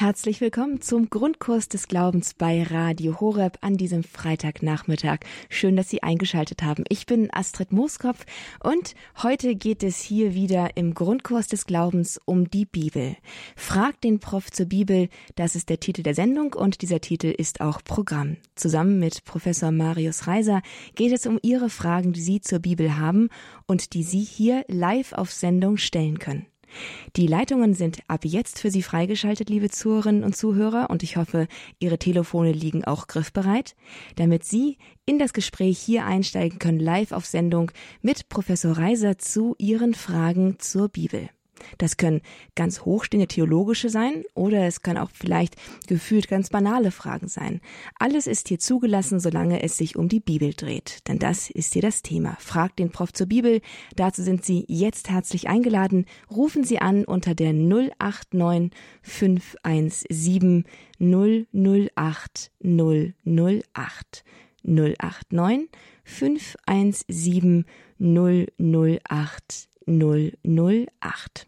Herzlich willkommen zum Grundkurs des Glaubens bei Radio Horeb an diesem Freitagnachmittag. Schön, dass Sie eingeschaltet haben. Ich bin Astrid Mooskopf und heute geht es hier wieder im Grundkurs des Glaubens um die Bibel. Frag den Prof zur Bibel, das ist der Titel der Sendung und dieser Titel ist auch Programm. Zusammen mit Professor Marius Reiser geht es um Ihre Fragen, die Sie zur Bibel haben und die Sie hier live auf Sendung stellen können. Die Leitungen sind ab jetzt für Sie freigeschaltet, liebe Zuhörerinnen und Zuhörer, und ich hoffe, Ihre Telefone liegen auch griffbereit, damit Sie in das Gespräch hier einsteigen können, live auf Sendung mit Professor Reiser zu Ihren Fragen zur Bibel. Das können ganz hochstehende theologische sein oder es kann auch vielleicht gefühlt ganz banale Fragen sein. Alles ist hier zugelassen, solange es sich um die Bibel dreht. Denn das ist hier das Thema. Fragt den Prof zur Bibel. Dazu sind Sie jetzt herzlich eingeladen. Rufen Sie an unter der 089 517 008 008 089 517 008 008.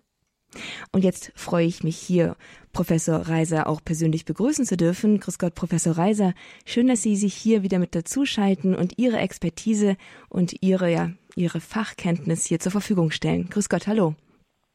Und jetzt freue ich mich hier, Professor Reiser auch persönlich begrüßen zu dürfen. Grüß Gott, Professor Reiser. Schön, dass Sie sich hier wieder mit dazuschalten und Ihre Expertise und Ihre, ja, Ihre Fachkenntnis hier zur Verfügung stellen. Grüß Gott, hallo.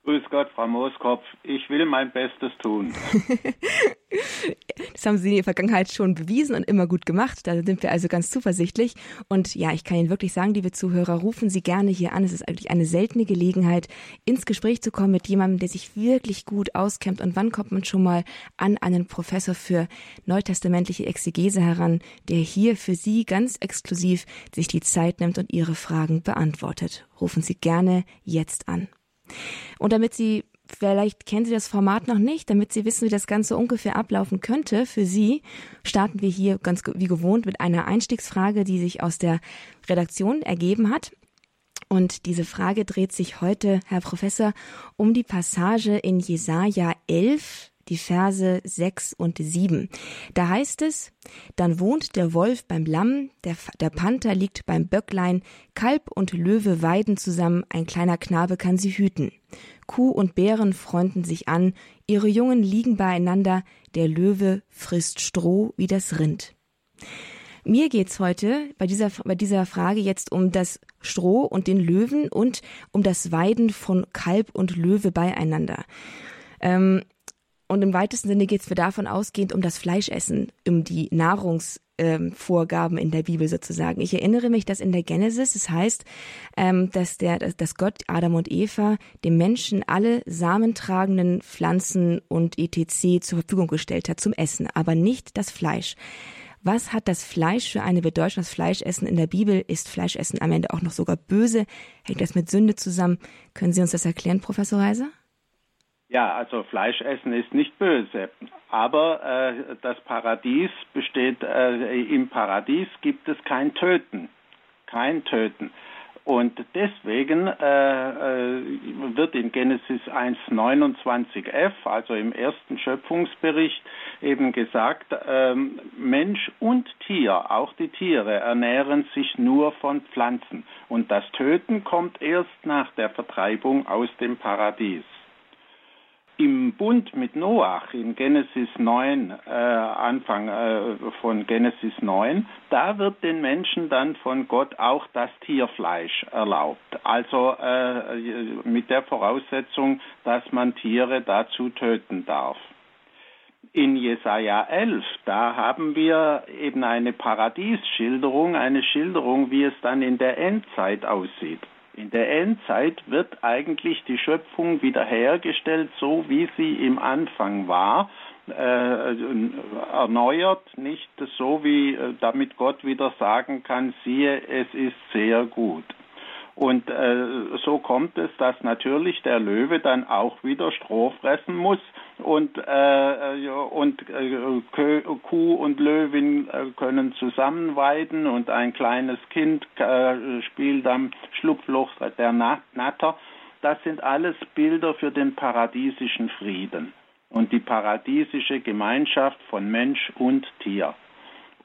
Grüß Gott, Frau Mooskopf. Ich will mein Bestes tun. das haben Sie in der Vergangenheit schon bewiesen und immer gut gemacht. Da sind wir also ganz zuversichtlich. Und ja, ich kann Ihnen wirklich sagen, liebe Zuhörer, rufen Sie gerne hier an. Es ist eigentlich eine seltene Gelegenheit, ins Gespräch zu kommen mit jemandem, der sich wirklich gut auskennt. Und wann kommt man schon mal an einen Professor für neutestamentliche Exegese heran, der hier für Sie ganz exklusiv sich die Zeit nimmt und Ihre Fragen beantwortet? Rufen Sie gerne jetzt an. Und damit Sie, vielleicht kennen Sie das Format noch nicht, damit Sie wissen, wie das Ganze ungefähr ablaufen könnte für Sie, starten wir hier ganz wie gewohnt mit einer Einstiegsfrage, die sich aus der Redaktion ergeben hat. Und diese Frage dreht sich heute, Herr Professor, um die Passage in Jesaja 11, die Verse 6 und 7. Da heißt es, dann wohnt der Wolf beim Lamm, der, der Panther liegt beim Böcklein, Kalb und Löwe weiden zusammen, ein kleiner Knabe kann sie hüten. Kuh und Bären freunden sich an, ihre Jungen liegen beieinander, der Löwe frisst Stroh wie das Rind. Mir geht's heute bei dieser, bei dieser Frage jetzt um das Stroh und den Löwen und um das Weiden von Kalb und Löwe beieinander. Ähm, und im weitesten Sinne geht es mir davon ausgehend um das Fleischessen, um die Nahrungsvorgaben ähm, in der Bibel sozusagen. Ich erinnere mich, dass in der Genesis es heißt, ähm, dass der, dass Gott Adam und Eva dem Menschen alle samentragenden Pflanzen und etc. zur Verfügung gestellt hat zum Essen, aber nicht das Fleisch. Was hat das Fleisch für eine Bedeutung? Das Fleischessen in der Bibel ist Fleischessen am Ende auch noch sogar böse? Hängt das mit Sünde zusammen? Können Sie uns das erklären, Professor Reiser? Ja, also Fleischessen ist nicht böse, aber äh, das Paradies besteht, äh, im Paradies gibt es kein Töten, kein Töten. Und deswegen äh, äh wird in Genesis 1.29f, also im ersten Schöpfungsbericht, eben gesagt, ähm, Mensch und Tier, auch die Tiere, ernähren sich nur von Pflanzen. Und das Töten kommt erst nach der Vertreibung aus dem Paradies. Im Bund mit Noach in Genesis 9, äh, Anfang äh, von Genesis 9, da wird den Menschen dann von Gott auch das Tierfleisch erlaubt. Also äh, mit der Voraussetzung, dass man Tiere dazu töten darf. In Jesaja 11, da haben wir eben eine Paradiesschilderung, eine Schilderung, wie es dann in der Endzeit aussieht. In der Endzeit wird eigentlich die Schöpfung wiederhergestellt, so wie sie im Anfang war, äh, erneuert, nicht so wie äh, damit Gott wieder sagen kann, siehe, es ist sehr gut. Und äh, so kommt es, dass natürlich der Löwe dann auch wieder Stroh fressen muss und, äh, und äh, Kuh und Löwin äh, können zusammenweiden und ein kleines Kind äh, spielt am Schlupfloch der Natter. Das sind alles Bilder für den paradiesischen Frieden und die paradiesische Gemeinschaft von Mensch und Tier.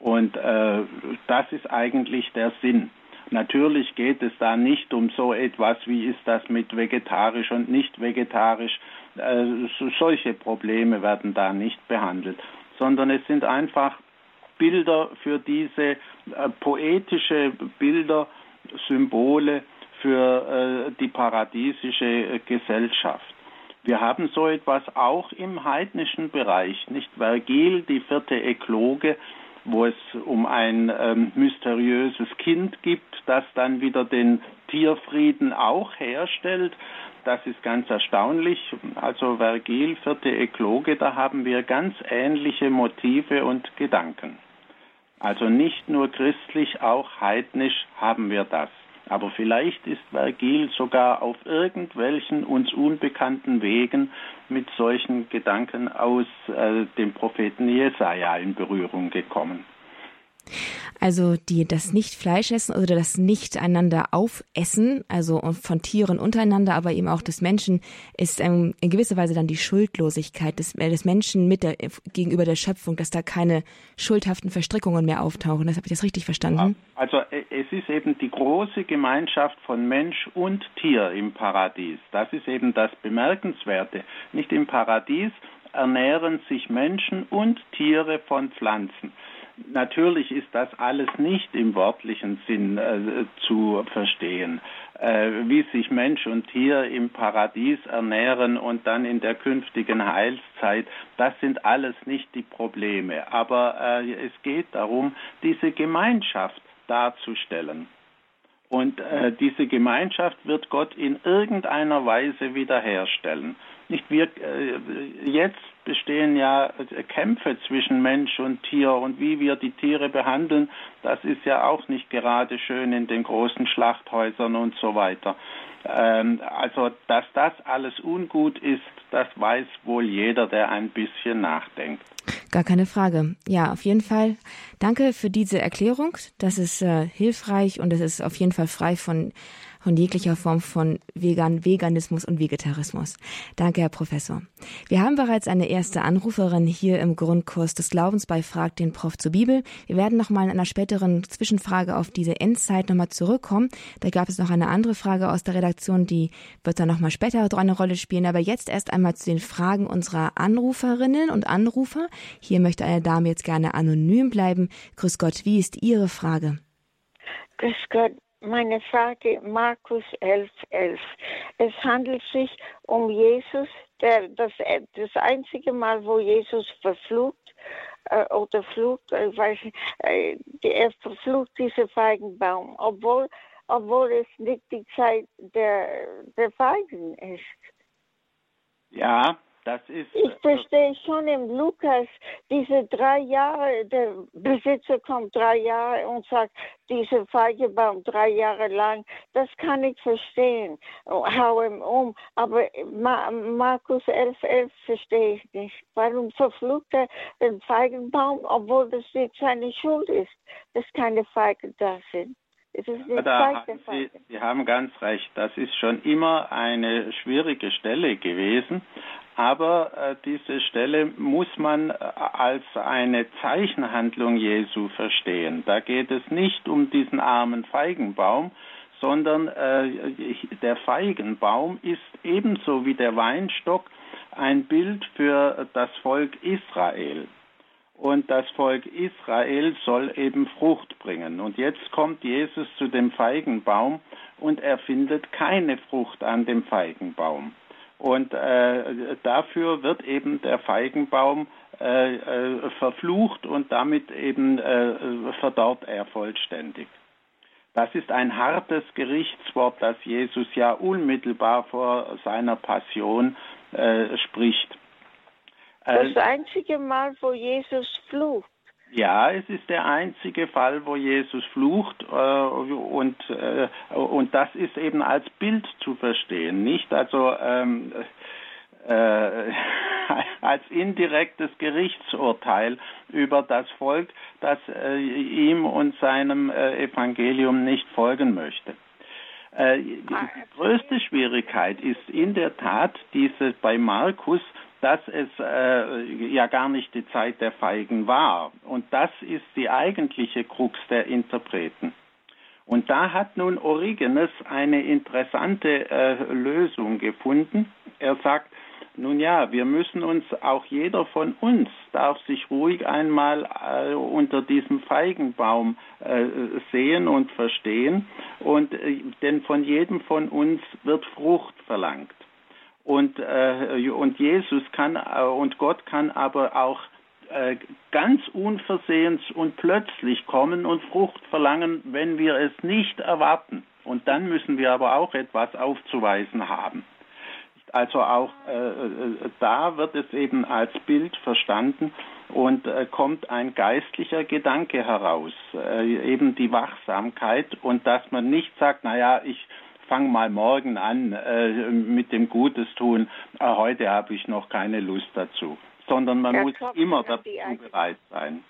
Und äh, das ist eigentlich der Sinn. Natürlich geht es da nicht um so etwas, wie ist das mit vegetarisch und nicht vegetarisch. Äh, solche Probleme werden da nicht behandelt, sondern es sind einfach Bilder für diese äh, poetische Bilder, Symbole für äh, die paradiesische äh, Gesellschaft. Wir haben so etwas auch im heidnischen Bereich, nicht Vergil, die vierte Ekloge, wo es um ein ähm, mysteriöses Kind gibt, das dann wieder den Tierfrieden auch herstellt. Das ist ganz erstaunlich. Also Vergil, vierte Ekloge, da haben wir ganz ähnliche Motive und Gedanken. Also nicht nur christlich, auch heidnisch haben wir das. Aber vielleicht ist Vergil sogar auf irgendwelchen uns unbekannten Wegen mit solchen Gedanken aus äh, dem Propheten Jesaja in Berührung gekommen. Also die das nicht Fleisch essen oder das nicht einander aufessen, also von Tieren untereinander, aber eben auch des Menschen, ist ähm, in gewisser Weise dann die Schuldlosigkeit des, äh, des Menschen mit der, gegenüber der Schöpfung, dass da keine schuldhaften Verstrickungen mehr auftauchen. Das habe ich das richtig verstanden? Also äh, es ist eben die große Gemeinschaft von Mensch und Tier im Paradies. Das ist eben das Bemerkenswerte. Nicht im Paradies ernähren sich Menschen und Tiere von Pflanzen. Natürlich ist das alles nicht im wörtlichen Sinn äh, zu verstehen. Äh, wie sich Mensch und Tier im Paradies ernähren und dann in der künftigen Heilszeit, das sind alles nicht die Probleme. Aber äh, es geht darum, diese Gemeinschaft darzustellen. Und äh, diese Gemeinschaft wird Gott in irgendeiner Weise wiederherstellen. Nicht wir, äh, jetzt bestehen ja Kämpfe zwischen Mensch und Tier und wie wir die Tiere behandeln, das ist ja auch nicht gerade schön in den großen Schlachthäusern und so weiter. Ähm, also, dass das alles ungut ist, das weiß wohl jeder, der ein bisschen nachdenkt. Gar keine Frage. Ja, auf jeden Fall. Danke für diese Erklärung. Das ist äh, hilfreich und es ist auf jeden Fall frei von von jeglicher Form von Vegan, Veganismus und Vegetarismus. Danke, Herr Professor. Wir haben bereits eine erste Anruferin hier im Grundkurs des Glaubens bei Frag den Prof zur Bibel. Wir werden nochmal in einer späteren Zwischenfrage auf diese Endzeit nochmal zurückkommen. Da gab es noch eine andere Frage aus der Redaktion, die wird dann nochmal später eine Rolle spielen. Aber jetzt erst einmal zu den Fragen unserer Anruferinnen und Anrufer. Hier möchte eine Dame jetzt gerne anonym bleiben. Grüß Gott, wie ist Ihre Frage? Grüß Gott, meine Frage Markus 11, 11. Es handelt sich um Jesus, der, das, das einzige Mal, wo Jesus verflucht äh, oder flucht, ich weiß äh, er verflucht diesen Feigenbaum, obwohl, obwohl es nicht die Zeit der, der Feigen ist. Ja, ist, ich verstehe schon im Lukas, diese drei Jahre, der Besitzer kommt drei Jahre und sagt, diese Feigebaum drei Jahre lang, das kann ich verstehen, hau ihm um. Aber Markus 11, 11 verstehe ich nicht. Warum verflucht er den Feigenbaum, obwohl das nicht seine Schuld ist, dass keine Feigen da sind? da Sie, Sie haben ganz recht. Das ist schon immer eine schwierige Stelle gewesen. Aber äh, diese Stelle muss man äh, als eine Zeichenhandlung Jesu verstehen. Da geht es nicht um diesen armen Feigenbaum, sondern äh, der Feigenbaum ist ebenso wie der Weinstock ein Bild für das Volk Israel. Und das Volk Israel soll eben Frucht bringen. Und jetzt kommt Jesus zu dem Feigenbaum und er findet keine Frucht an dem Feigenbaum. Und äh, dafür wird eben der Feigenbaum äh, äh, verflucht und damit eben äh, verdorrt er vollständig. Das ist ein hartes Gerichtswort, das Jesus ja unmittelbar vor seiner Passion äh, spricht. Das einzige Mal, wo Jesus flucht. Ja, es ist der einzige Fall, wo Jesus flucht äh, und, äh, und das ist eben als Bild zu verstehen, nicht also ähm, äh, als indirektes Gerichtsurteil über das Volk, das äh, ihm und seinem äh, Evangelium nicht folgen möchte. Äh, die größte Schwierigkeit ist in der Tat diese bei Markus dass es äh, ja gar nicht die Zeit der Feigen war. Und das ist die eigentliche Krux der Interpreten. Und da hat nun Origenes eine interessante äh, Lösung gefunden. Er sagt, Nun ja, wir müssen uns, auch jeder von uns darf sich ruhig einmal äh, unter diesem Feigenbaum äh, sehen und verstehen. Und äh, denn von jedem von uns wird Frucht verlangt. Und, äh, und Jesus kann äh, und Gott kann aber auch äh, ganz unversehens und plötzlich kommen und Frucht verlangen, wenn wir es nicht erwarten. Und dann müssen wir aber auch etwas aufzuweisen haben. Also auch äh, äh, da wird es eben als Bild verstanden und kommt ein geistlicher Gedanke heraus, eben die Wachsamkeit und dass man nicht sagt, naja, ich fange mal morgen an äh, mit dem Gutes tun, äh, heute habe ich noch keine Lust dazu, sondern man muss immer dazu bereit sein.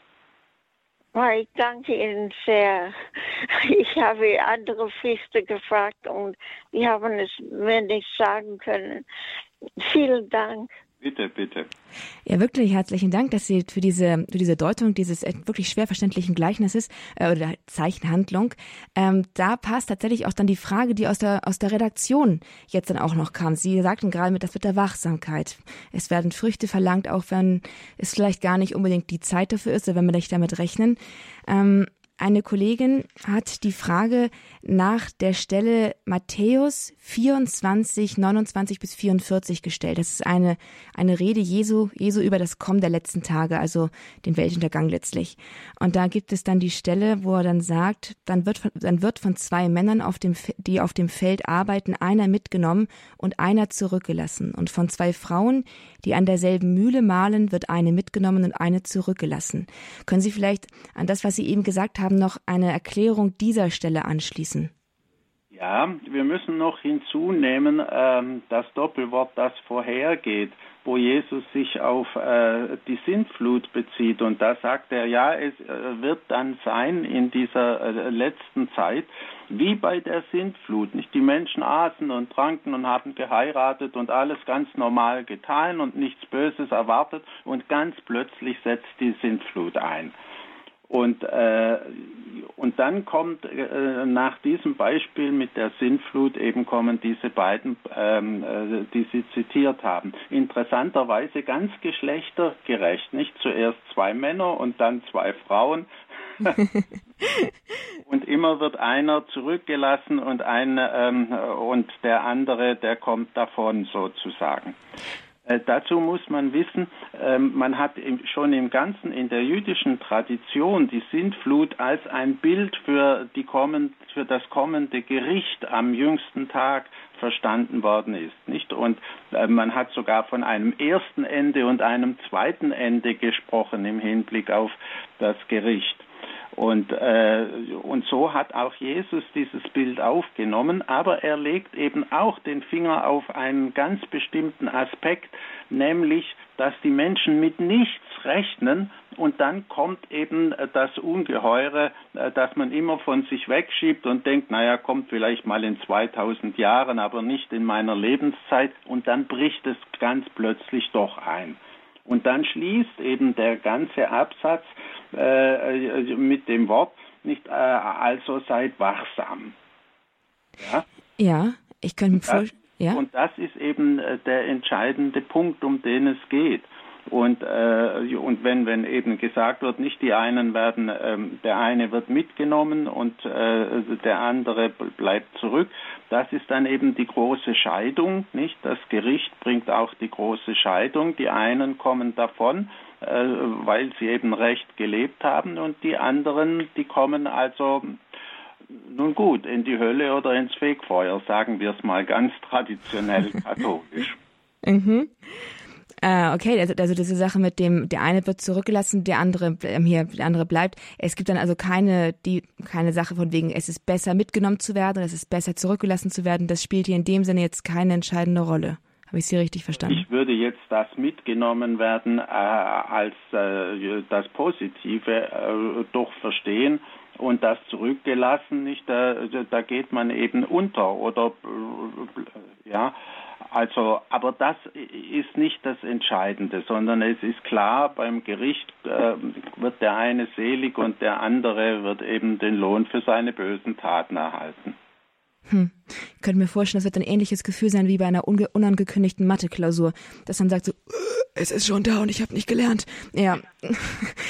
Ich danke Ihnen sehr. Ich habe andere Priester gefragt und die haben es mir nicht sagen können. Vielen Dank. Bitte, bitte. Ja, wirklich herzlichen Dank, dass Sie für diese, für diese Deutung dieses äh, wirklich schwer verständlichen Gleichnisses äh, oder Zeichenhandlung, ähm, da passt tatsächlich auch dann die Frage, die aus der, aus der Redaktion jetzt dann auch noch kam. Sie sagten gerade mit das mit der Wachsamkeit. Es werden Früchte verlangt, auch wenn es vielleicht gar nicht unbedingt die Zeit dafür ist, oder wenn wir nicht damit rechnen. Ähm, eine Kollegin hat die Frage nach der Stelle Matthäus 24, 29 bis 44 gestellt. Das ist eine, eine Rede Jesu, Jesu über das Kommen der letzten Tage, also den Weltuntergang letztlich. Und da gibt es dann die Stelle, wo er dann sagt, dann wird, dann wird von zwei Männern, auf dem, die auf dem Feld arbeiten, einer mitgenommen und einer zurückgelassen. Und von zwei Frauen, die an derselben Mühle mahlen, wird eine mitgenommen und eine zurückgelassen. Können Sie vielleicht an das, was Sie eben gesagt haben, noch eine Erklärung dieser Stelle anschließen? Ja, wir müssen noch hinzunehmen, ähm, das Doppelwort, das vorhergeht, wo Jesus sich auf äh, die Sintflut bezieht. Und da sagt er, ja, es äh, wird dann sein in dieser äh, letzten Zeit, wie bei der Sintflut. Nicht die Menschen aßen und tranken und haben geheiratet und alles ganz normal getan und nichts Böses erwartet und ganz plötzlich setzt die Sintflut ein. Und, äh, und dann kommt äh, nach diesem Beispiel mit der Sintflut eben kommen diese beiden, ähm, äh, die Sie zitiert haben. Interessanterweise ganz geschlechtergerecht, nicht zuerst zwei Männer und dann zwei Frauen. und immer wird einer zurückgelassen und ein ähm, und der andere, der kommt davon sozusagen. Äh, dazu muss man wissen, ähm, man hat schon im Ganzen in der jüdischen Tradition die Sintflut als ein Bild für, die kommend, für das kommende Gericht am jüngsten Tag verstanden worden ist, nicht? Und äh, man hat sogar von einem ersten Ende und einem zweiten Ende gesprochen im Hinblick auf das Gericht. Und, äh, und so hat auch Jesus dieses Bild aufgenommen, aber er legt eben auch den Finger auf einen ganz bestimmten Aspekt, nämlich, dass die Menschen mit nichts rechnen und dann kommt eben das Ungeheure, äh, dass man immer von sich wegschiebt und denkt, naja, kommt vielleicht mal in 2000 Jahren, aber nicht in meiner Lebenszeit und dann bricht es ganz plötzlich doch ein. Und dann schließt eben der ganze Absatz äh, mit dem Wort nicht äh, also seid wachsam. Ja, ja ich könnte mir vorstellen. Ja? Und das ist eben äh, der entscheidende Punkt, um den es geht. Und, äh, und wenn, wenn eben gesagt wird, nicht die einen werden, ähm, der eine wird mitgenommen und äh, der andere bleibt zurück, das ist dann eben die große Scheidung, nicht? Das Gericht bringt auch die große Scheidung. Die einen kommen davon, äh, weil sie eben recht gelebt haben und die anderen, die kommen also nun gut, in die Hölle oder ins Fegfeuer, sagen wir es mal ganz traditionell katholisch. mhm. Äh, okay, also, also diese Sache mit dem, der eine wird zurückgelassen, der andere ähm, hier, der andere bleibt. Es gibt dann also keine, die, keine Sache von wegen, es ist besser mitgenommen zu werden, es ist besser zurückgelassen zu werden. Das spielt hier in dem Sinne jetzt keine entscheidende Rolle. Habe ich Sie richtig verstanden? Ich würde jetzt das mitgenommen werden äh, als äh, das Positive äh, doch verstehen und das zurückgelassen nicht. Da, da geht man eben unter oder ja. Also, aber das ist nicht das Entscheidende, sondern es ist klar, beim Gericht äh, wird der eine selig und der andere wird eben den Lohn für seine bösen Taten erhalten. Hm. Ich könnte mir vorstellen, das wird ein ähnliches Gefühl sein wie bei einer unangekündigten Mathe-Klausur, dass man sagt so, es ist schon da und ich habe nicht gelernt. Ja.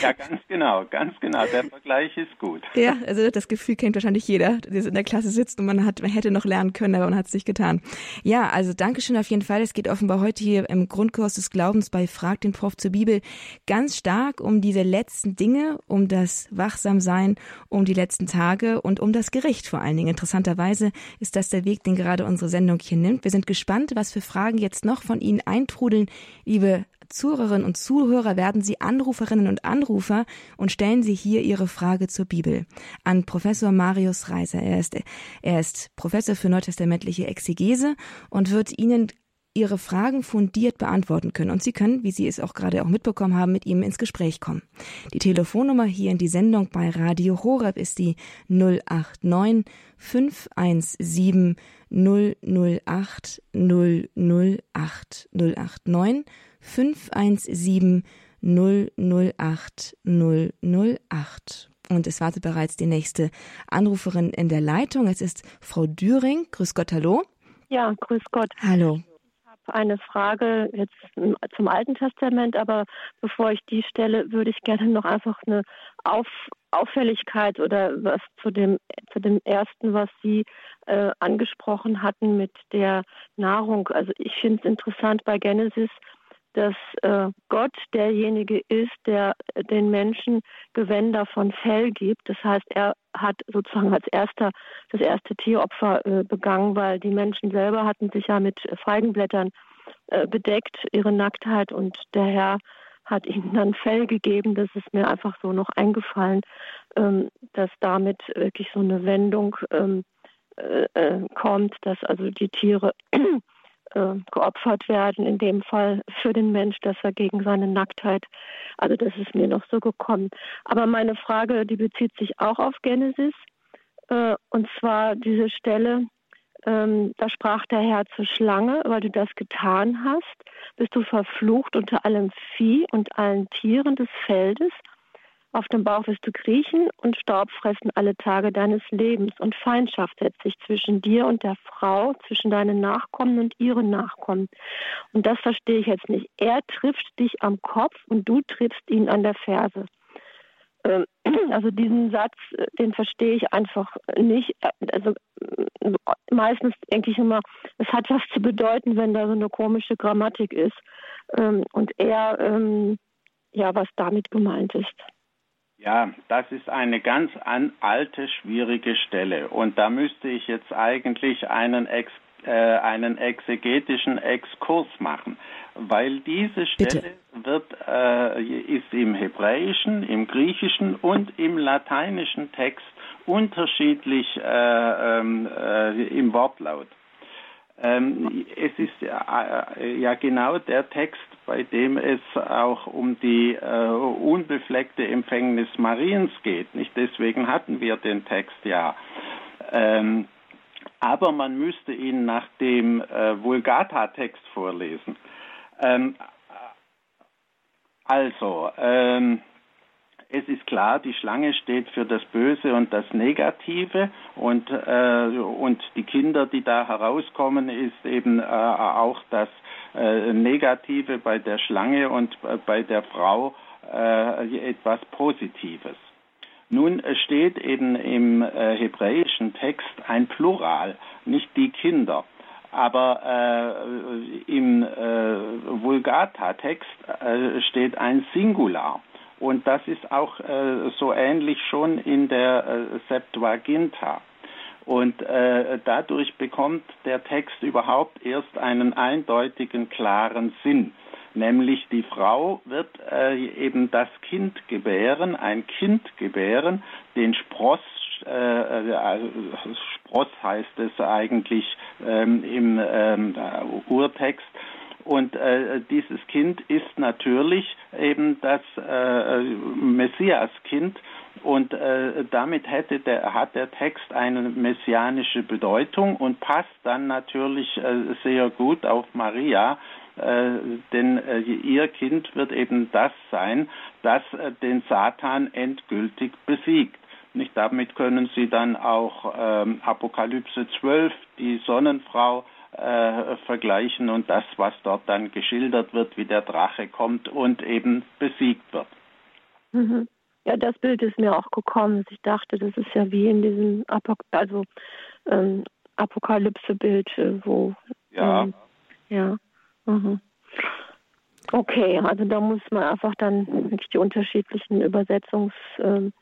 Ja, ganz genau, ganz genau. Der Vergleich ist gut. Ja, also das Gefühl kennt wahrscheinlich jeder, der in der Klasse sitzt und man hat, man hätte noch lernen können, aber man hat es nicht getan. Ja, also Dankeschön auf jeden Fall. Es geht offenbar heute hier im Grundkurs des Glaubens bei Frag den Prof zur Bibel ganz stark um diese letzten Dinge, um das Wachsamsein, um die letzten Tage und um das Gericht vor allen Dingen. Interessanterweise ist das der Weg, den gerade unsere Sendung hier nimmt. Wir sind gespannt, was für Fragen jetzt noch von Ihnen eintrudeln, liebe Zuhörerinnen und Zuhörer werden Sie Anruferinnen und Anrufer und stellen Sie hier Ihre Frage zur Bibel an Professor Marius Reiser. Er ist, er ist Professor für neutestamentliche Exegese und wird Ihnen Ihre Fragen fundiert beantworten können. Und Sie können, wie Sie es auch gerade auch mitbekommen haben, mit ihm ins Gespräch kommen. Die Telefonnummer hier in die Sendung bei Radio Horeb ist die 089 517 008 008 089 517 008 008. Und es wartet bereits die nächste Anruferin in der Leitung. Es ist Frau Düring. Grüß Gott, hallo. Ja, grüß Gott. Hallo. Ich habe eine Frage jetzt zum Alten Testament, aber bevor ich die stelle, würde ich gerne noch einfach eine Auf Auffälligkeit oder was zu dem, zu dem ersten, was Sie äh, angesprochen hatten mit der Nahrung. Also ich finde es interessant bei Genesis, dass äh, Gott derjenige ist, der den Menschen Gewänder von Fell gibt. Das heißt, er hat sozusagen als erster das erste Tieropfer äh, begangen, weil die Menschen selber hatten sich ja mit Feigenblättern äh, bedeckt, ihre Nacktheit und der Herr hat ihnen dann Fell gegeben. Das ist mir einfach so noch eingefallen, ähm, dass damit wirklich so eine Wendung ähm, äh, äh, kommt, dass also die Tiere äh, geopfert werden, in dem Fall für den Mensch, dass er gegen seine Nacktheit, also das ist mir noch so gekommen. Aber meine Frage, die bezieht sich auch auf Genesis, äh, und zwar diese Stelle, ähm, da sprach der Herr zur Schlange, weil du das getan hast, bist du verflucht unter allem Vieh und allen Tieren des Feldes. Auf dem Bauch wirst du kriechen und Staub fressen alle Tage deines Lebens. Und Feindschaft setzt sich zwischen dir und der Frau, zwischen deinen Nachkommen und ihren Nachkommen. Und das verstehe ich jetzt nicht. Er trifft dich am Kopf und du triffst ihn an der Ferse. Ähm, also diesen Satz, äh, den verstehe ich einfach nicht. Also äh, meistens denke ich immer, es hat was zu bedeuten, wenn da so eine komische Grammatik ist. Ähm, und eher, ähm, ja, was damit gemeint ist. Ja, das ist eine ganz an, alte, schwierige Stelle. Und da müsste ich jetzt eigentlich einen, Ex, äh, einen exegetischen Exkurs machen, weil diese Stelle wird, äh, ist im Hebräischen, im Griechischen und im lateinischen Text unterschiedlich äh, ähm, äh im Wortlaut. Ähm, es ist ja, äh, ja, genau der Text, bei dem es auch um die äh, unbefleckte Empfängnis Mariens geht. Nicht deswegen hatten wir den Text ja. Ähm, aber man müsste ihn nach dem äh, Vulgata-Text vorlesen. Ähm, also, ähm, es ist klar, die Schlange steht für das Böse und das Negative und, äh, und die Kinder, die da herauskommen, ist eben äh, auch das äh, Negative bei der Schlange und äh, bei der Frau äh, etwas Positives. Nun steht eben im äh, hebräischen Text ein Plural, nicht die Kinder. Aber äh, im äh, Vulgata-Text äh, steht ein Singular. Und das ist auch äh, so ähnlich schon in der äh, Septuaginta. Und äh, dadurch bekommt der Text überhaupt erst einen eindeutigen, klaren Sinn. Nämlich die Frau wird äh, eben das Kind gebären, ein Kind gebären, den Spross, äh, also Spross heißt es eigentlich ähm, im ähm, Urtext, und äh, dieses Kind ist natürlich eben das äh, Messiaskind und äh, damit hätte der, hat der Text eine messianische Bedeutung und passt dann natürlich äh, sehr gut auf Maria, äh, denn äh, ihr Kind wird eben das sein, das äh, den Satan endgültig besiegt. Nicht damit können Sie dann auch ähm, Apokalypse 12, die Sonnenfrau, äh, vergleichen und das, was dort dann geschildert wird, wie der Drache kommt und eben besiegt wird. Mhm. Ja, das Bild ist mir auch gekommen. Ich dachte, das ist ja wie in diesem Apok also, ähm, Apokalypse-Bild, äh, wo. Ja. Ähm, ja. Mhm. Okay, also da muss man einfach dann wirklich die unterschiedlichen Übersetzungs. Ähm,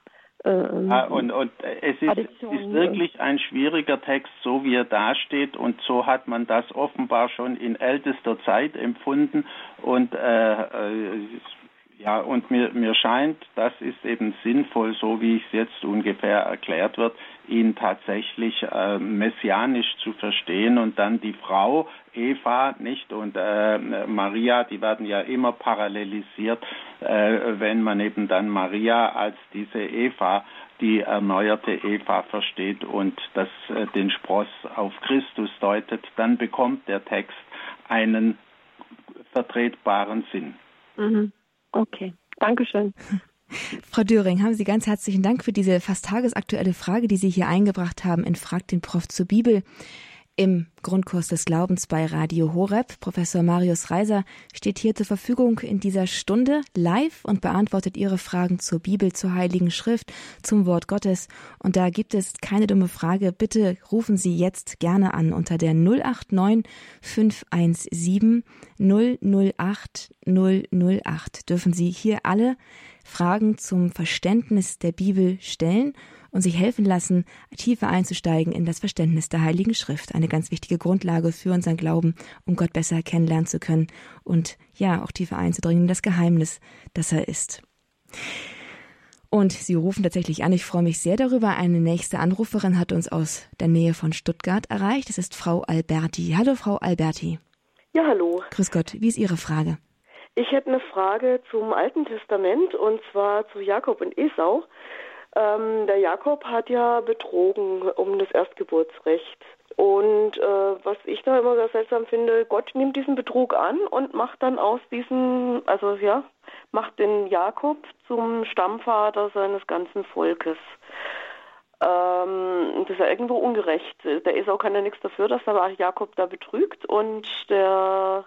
ähm, ah, und, und es ist, ist, wirklich ein schwieriger Text, so wie er dasteht, und so hat man das offenbar schon in ältester Zeit empfunden. Und äh, äh ja, und mir, mir scheint, das ist eben sinnvoll, so wie es jetzt ungefähr erklärt wird, ihn tatsächlich äh, messianisch zu verstehen und dann die Frau Eva nicht und äh, Maria, die werden ja immer parallelisiert, äh, wenn man eben dann Maria als diese Eva, die erneuerte Eva versteht und das äh, den Spross auf Christus deutet, dann bekommt der Text einen vertretbaren Sinn. Mhm. Okay, Dankeschön. Frau Döring, haben Sie ganz herzlichen Dank für diese fast tagesaktuelle Frage, die Sie hier eingebracht haben in Frag den Prof zur Bibel im Grundkurs des Glaubens bei Radio Horeb. Professor Marius Reiser steht hier zur Verfügung in dieser Stunde live und beantwortet Ihre Fragen zur Bibel, zur Heiligen Schrift, zum Wort Gottes. Und da gibt es keine dumme Frage. Bitte rufen Sie jetzt gerne an unter der 089 517 008 008. Dürfen Sie hier alle Fragen zum Verständnis der Bibel stellen und sich helfen lassen, tiefer einzusteigen in das Verständnis der Heiligen Schrift. Eine ganz wichtige Grundlage für unseren Glauben, um Gott besser kennenlernen zu können und ja, auch tiefer einzudringen in das Geheimnis, das er ist. Und Sie rufen tatsächlich an. Ich freue mich sehr darüber. Eine nächste Anruferin hat uns aus der Nähe von Stuttgart erreicht. Das ist Frau Alberti. Hallo, Frau Alberti. Ja, hallo. Grüß Gott. Wie ist Ihre Frage? Ich hätte eine Frage zum Alten Testament und zwar zu Jakob und Esau. Ähm, der Jakob hat ja betrogen um das Erstgeburtsrecht. Und äh, was ich da immer sehr seltsam finde, Gott nimmt diesen Betrug an und macht dann aus diesem, also ja, macht den Jakob zum Stammvater seines ganzen Volkes. Ähm, das ist ja irgendwo ungerecht. Der Esau kann ja nichts dafür, dass der Jakob da betrügt und der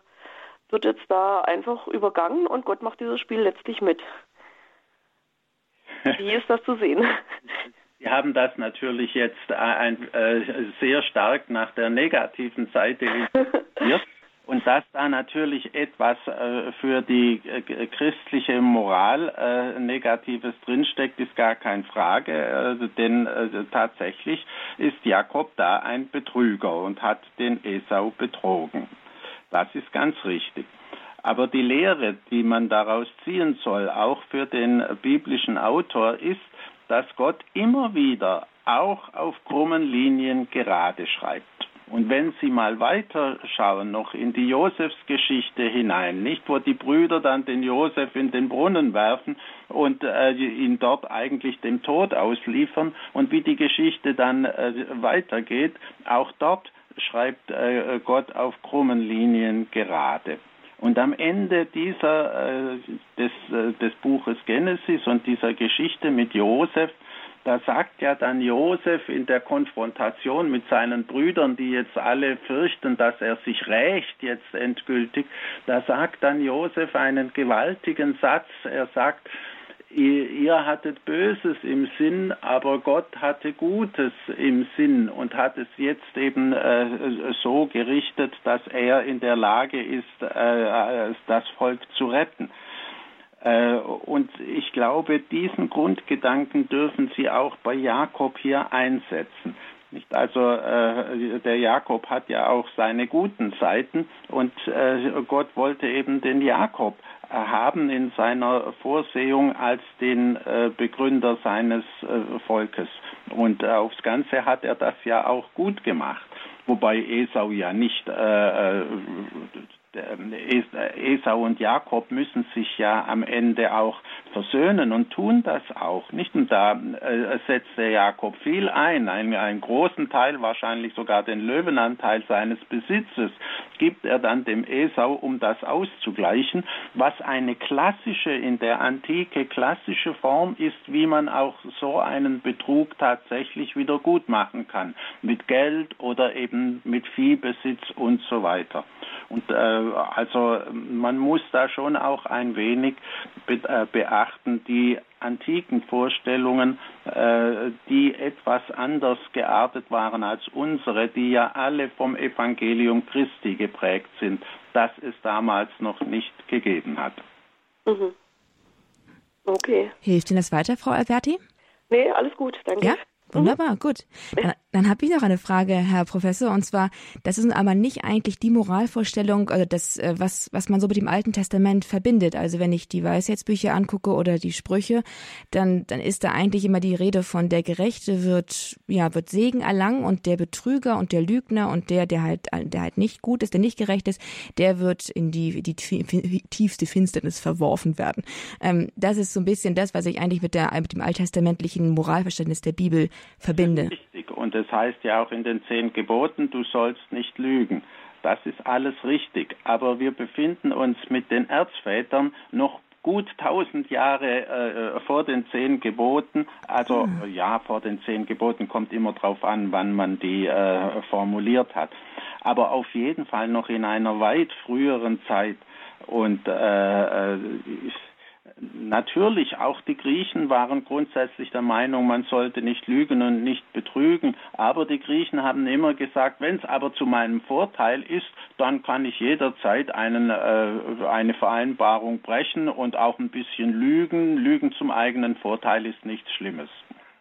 wird jetzt da einfach übergangen und Gott macht dieses Spiel letztlich mit. Wie ist das zu sehen? Sie haben das natürlich jetzt ein, äh, sehr stark nach der negativen Seite interpretiert. Und dass da natürlich etwas äh, für die äh, christliche Moral äh, Negatives drinsteckt, ist gar keine Frage. Äh, denn äh, tatsächlich ist Jakob da ein Betrüger und hat den Esau betrogen. Das ist ganz richtig. Aber die Lehre, die man daraus ziehen soll, auch für den biblischen Autor, ist, dass Gott immer wieder auch auf krummen Linien gerade schreibt. Und wenn Sie mal weiterschauen, noch in die Josefsgeschichte hinein, nicht, wo die Brüder dann den Josef in den Brunnen werfen und äh, ihn dort eigentlich dem Tod ausliefern und wie die Geschichte dann äh, weitergeht, auch dort schreibt äh, Gott auf krummen Linien gerade. Und am Ende dieser, äh, des, äh, des Buches Genesis und dieser Geschichte mit Josef, da sagt ja dann Josef in der Konfrontation mit seinen Brüdern, die jetzt alle fürchten, dass er sich rächt jetzt endgültig, da sagt dann Josef einen gewaltigen Satz. Er sagt, ihr hattet Böses im Sinn, aber Gott hatte Gutes im Sinn und hat es jetzt eben äh, so gerichtet, dass er in der Lage ist, äh, das Volk zu retten. Äh, und ich glaube, diesen Grundgedanken dürfen Sie auch bei Jakob hier einsetzen. Nicht? Also äh, der Jakob hat ja auch seine guten Seiten und äh, Gott wollte eben den Jakob haben in seiner Vorsehung als den äh, Begründer seines äh, Volkes. Und äh, aufs Ganze hat er das ja auch gut gemacht. Wobei Esau ja nicht ähm, Esau und Jakob müssen sich ja am Ende auch versöhnen und tun das auch. Nicht und da äh, setzt der Jakob viel ein, einen, einen großen Teil, wahrscheinlich sogar den Löwenanteil seines Besitzes, gibt er dann dem Esau, um das auszugleichen, was eine klassische, in der Antike klassische Form ist, wie man auch so einen Betrug tatsächlich wieder gut machen kann. Mit Geld oder eben mit Viehbesitz und so weiter. Und äh, also man muss da schon auch ein wenig be äh, beachten, die antiken Vorstellungen, äh, die etwas anders geartet waren als unsere, die ja alle vom Evangelium Christi geprägt sind, das es damals noch nicht gegeben hat. Mhm. Okay. Hilft Ihnen das weiter, Frau Alberti? Nee, alles gut, danke. Ja? Wunderbar, gut. Dann, dann habe ich noch eine Frage, Herr Professor, und zwar, das ist aber nicht eigentlich die Moralvorstellung, also das, äh, was, was man so mit dem Alten Testament verbindet. Also wenn ich die Weisheitsbücher angucke oder die Sprüche, dann, dann ist da eigentlich immer die Rede von der Gerechte wird, ja, wird Segen erlangen und der Betrüger und der Lügner und der, der halt, der halt nicht gut ist, der nicht gerecht ist, der wird in die, die tiefste Finsternis verworfen werden. Ähm, das ist so ein bisschen das, was ich eigentlich mit der, mit dem alttestamentlichen Moralverständnis der Bibel verbinde. Richtig. Und es heißt ja auch in den zehn Geboten, du sollst nicht lügen. Das ist alles richtig. Aber wir befinden uns mit den Erzvätern noch gut tausend Jahre äh, vor den zehn Geboten, also hm. ja, vor den zehn Geboten kommt immer darauf an, wann man die äh, formuliert hat, aber auf jeden Fall noch in einer weit früheren Zeit. Und äh, äh Natürlich, auch die Griechen waren grundsätzlich der Meinung, man sollte nicht lügen und nicht betrügen. Aber die Griechen haben immer gesagt, wenn es aber zu meinem Vorteil ist, dann kann ich jederzeit einen, äh, eine Vereinbarung brechen und auch ein bisschen lügen. Lügen zum eigenen Vorteil ist nichts Schlimmes.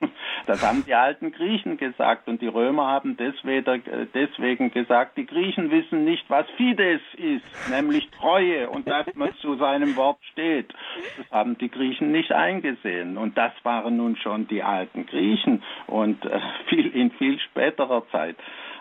Das haben die alten Griechen gesagt und die Römer haben deswegen gesagt, die Griechen wissen nicht, was Fides ist, nämlich Treue und dass man zu seinem Wort steht. Das haben die Griechen nicht eingesehen und das waren nun schon die alten Griechen und äh, viel in viel späterer Zeit.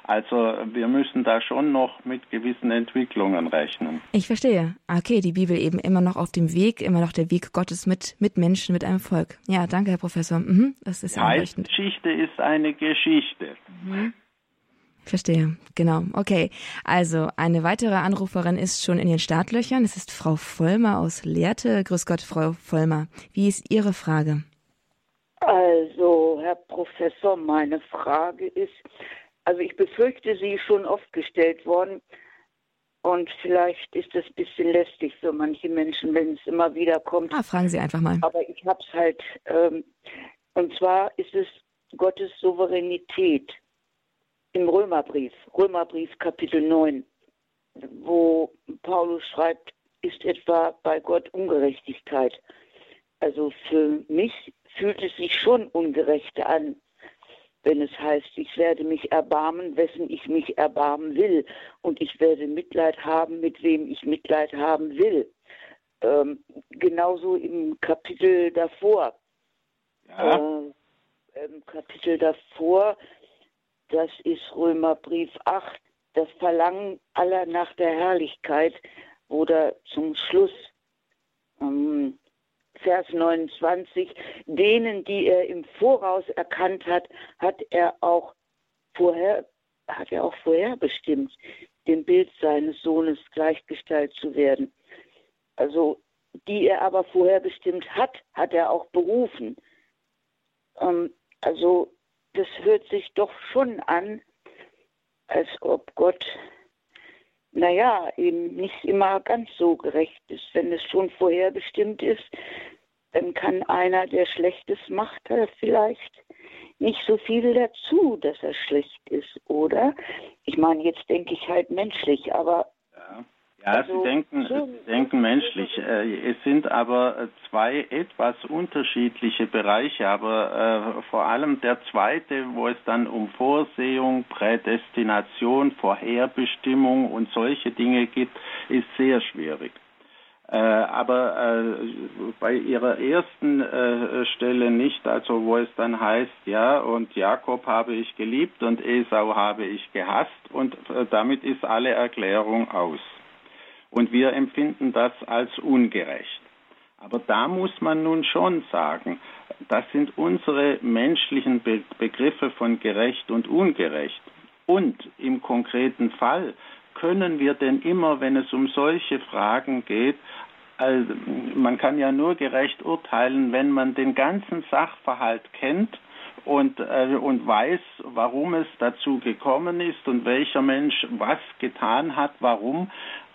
Also wir müssen da schon noch mit gewissen Entwicklungen rechnen. Ich verstehe. Okay, die Bibel eben immer noch auf dem Weg, immer noch der Weg Gottes mit, mit Menschen, mit einem Volk. Ja, danke, Herr Professor. Mhm, das ist ja Geschichte ist eine Geschichte. Mhm. Verstehe, genau. Okay, also eine weitere Anruferin ist schon in den Startlöchern. Es ist Frau Vollmer aus Lehrte. Grüß Gott, Frau Vollmer. Wie ist Ihre Frage? Also, Herr Professor, meine Frage ist, also ich befürchte, sie ist schon oft gestellt worden. Und vielleicht ist es ein bisschen lästig für manche Menschen, wenn es immer wieder kommt. Ah, fragen Sie einfach mal. Aber ich habe es halt. Ähm, und zwar ist es Gottes Souveränität im Römerbrief, Römerbrief Kapitel 9, wo Paulus schreibt, ist etwa bei Gott Ungerechtigkeit. Also für mich fühlt es sich schon ungerecht an, wenn es heißt, ich werde mich erbarmen, wessen ich mich erbarmen will, und ich werde Mitleid haben, mit wem ich Mitleid haben will. Ähm, genauso im Kapitel davor. Ja. Äh, Im Kapitel davor, das ist Römerbrief 8, das Verlangen aller nach der Herrlichkeit, oder zum Schluss ähm, Vers 29, denen, die er im Voraus erkannt hat, hat er auch vorher, hat er auch vorherbestimmt, dem Bild seines Sohnes gleichgestellt zu werden. Also die er aber vorherbestimmt hat, hat er auch berufen. Ähm, also das hört sich doch schon an, als ob Gott, naja, eben nicht immer ganz so gerecht ist. Wenn es schon vorherbestimmt ist, dann kann einer, der Schlechtes macht, vielleicht nicht so viel dazu, dass er schlecht ist, oder? Ich meine, jetzt denke ich halt menschlich, aber. Ja, also, Sie, denken, Sie denken menschlich. Äh, es sind aber zwei etwas unterschiedliche Bereiche, aber äh, vor allem der zweite, wo es dann um Vorsehung, Prädestination, Vorherbestimmung und solche Dinge geht, ist sehr schwierig. Äh, aber äh, bei ihrer ersten äh, Stelle nicht, also wo es dann heißt, ja, und Jakob habe ich geliebt und Esau habe ich gehasst und äh, damit ist alle Erklärung aus. Und wir empfinden das als ungerecht. Aber da muss man nun schon sagen, das sind unsere menschlichen Be Begriffe von gerecht und ungerecht. Und im konkreten Fall können wir denn immer, wenn es um solche Fragen geht, also man kann ja nur gerecht urteilen, wenn man den ganzen Sachverhalt kennt und, äh, und weiß, warum es dazu gekommen ist und welcher Mensch was getan hat, warum.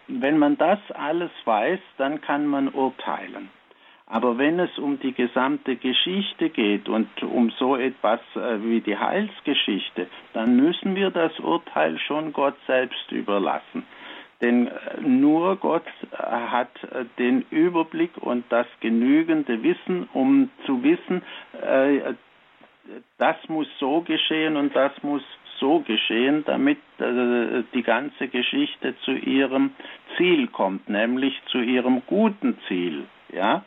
Wenn man das alles weiß, dann kann man urteilen. Aber wenn es um die gesamte Geschichte geht und um so etwas äh, wie die Heilsgeschichte, dann müssen wir das Urteil schon Gott selbst überlassen. Denn äh, nur Gott äh, hat den Überblick und das genügende Wissen, um zu wissen, das muss so geschehen und das muss so geschehen, damit die ganze Geschichte zu ihrem Ziel kommt, nämlich zu ihrem guten Ziel. Ja?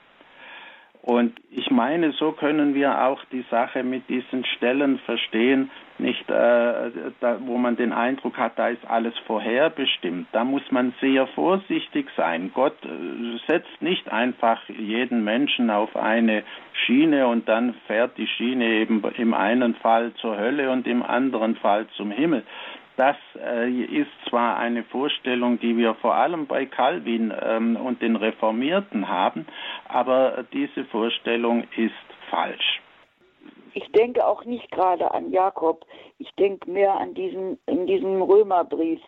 Und ich meine, so können wir auch die Sache mit diesen Stellen verstehen, nicht, äh, da, wo man den Eindruck hat, da ist alles vorherbestimmt. Da muss man sehr vorsichtig sein. Gott äh, setzt nicht einfach jeden Menschen auf eine Schiene und dann fährt die Schiene eben im einen Fall zur Hölle und im anderen Fall zum Himmel, das äh, ist zwar eine Vorstellung, die wir vor allem bei Calvin ähm, und den Reformierten haben, aber diese Vorstellung ist falsch. Ich denke auch nicht gerade an Jakob. Ich denke mehr an diesen, in diesem Römerbrief,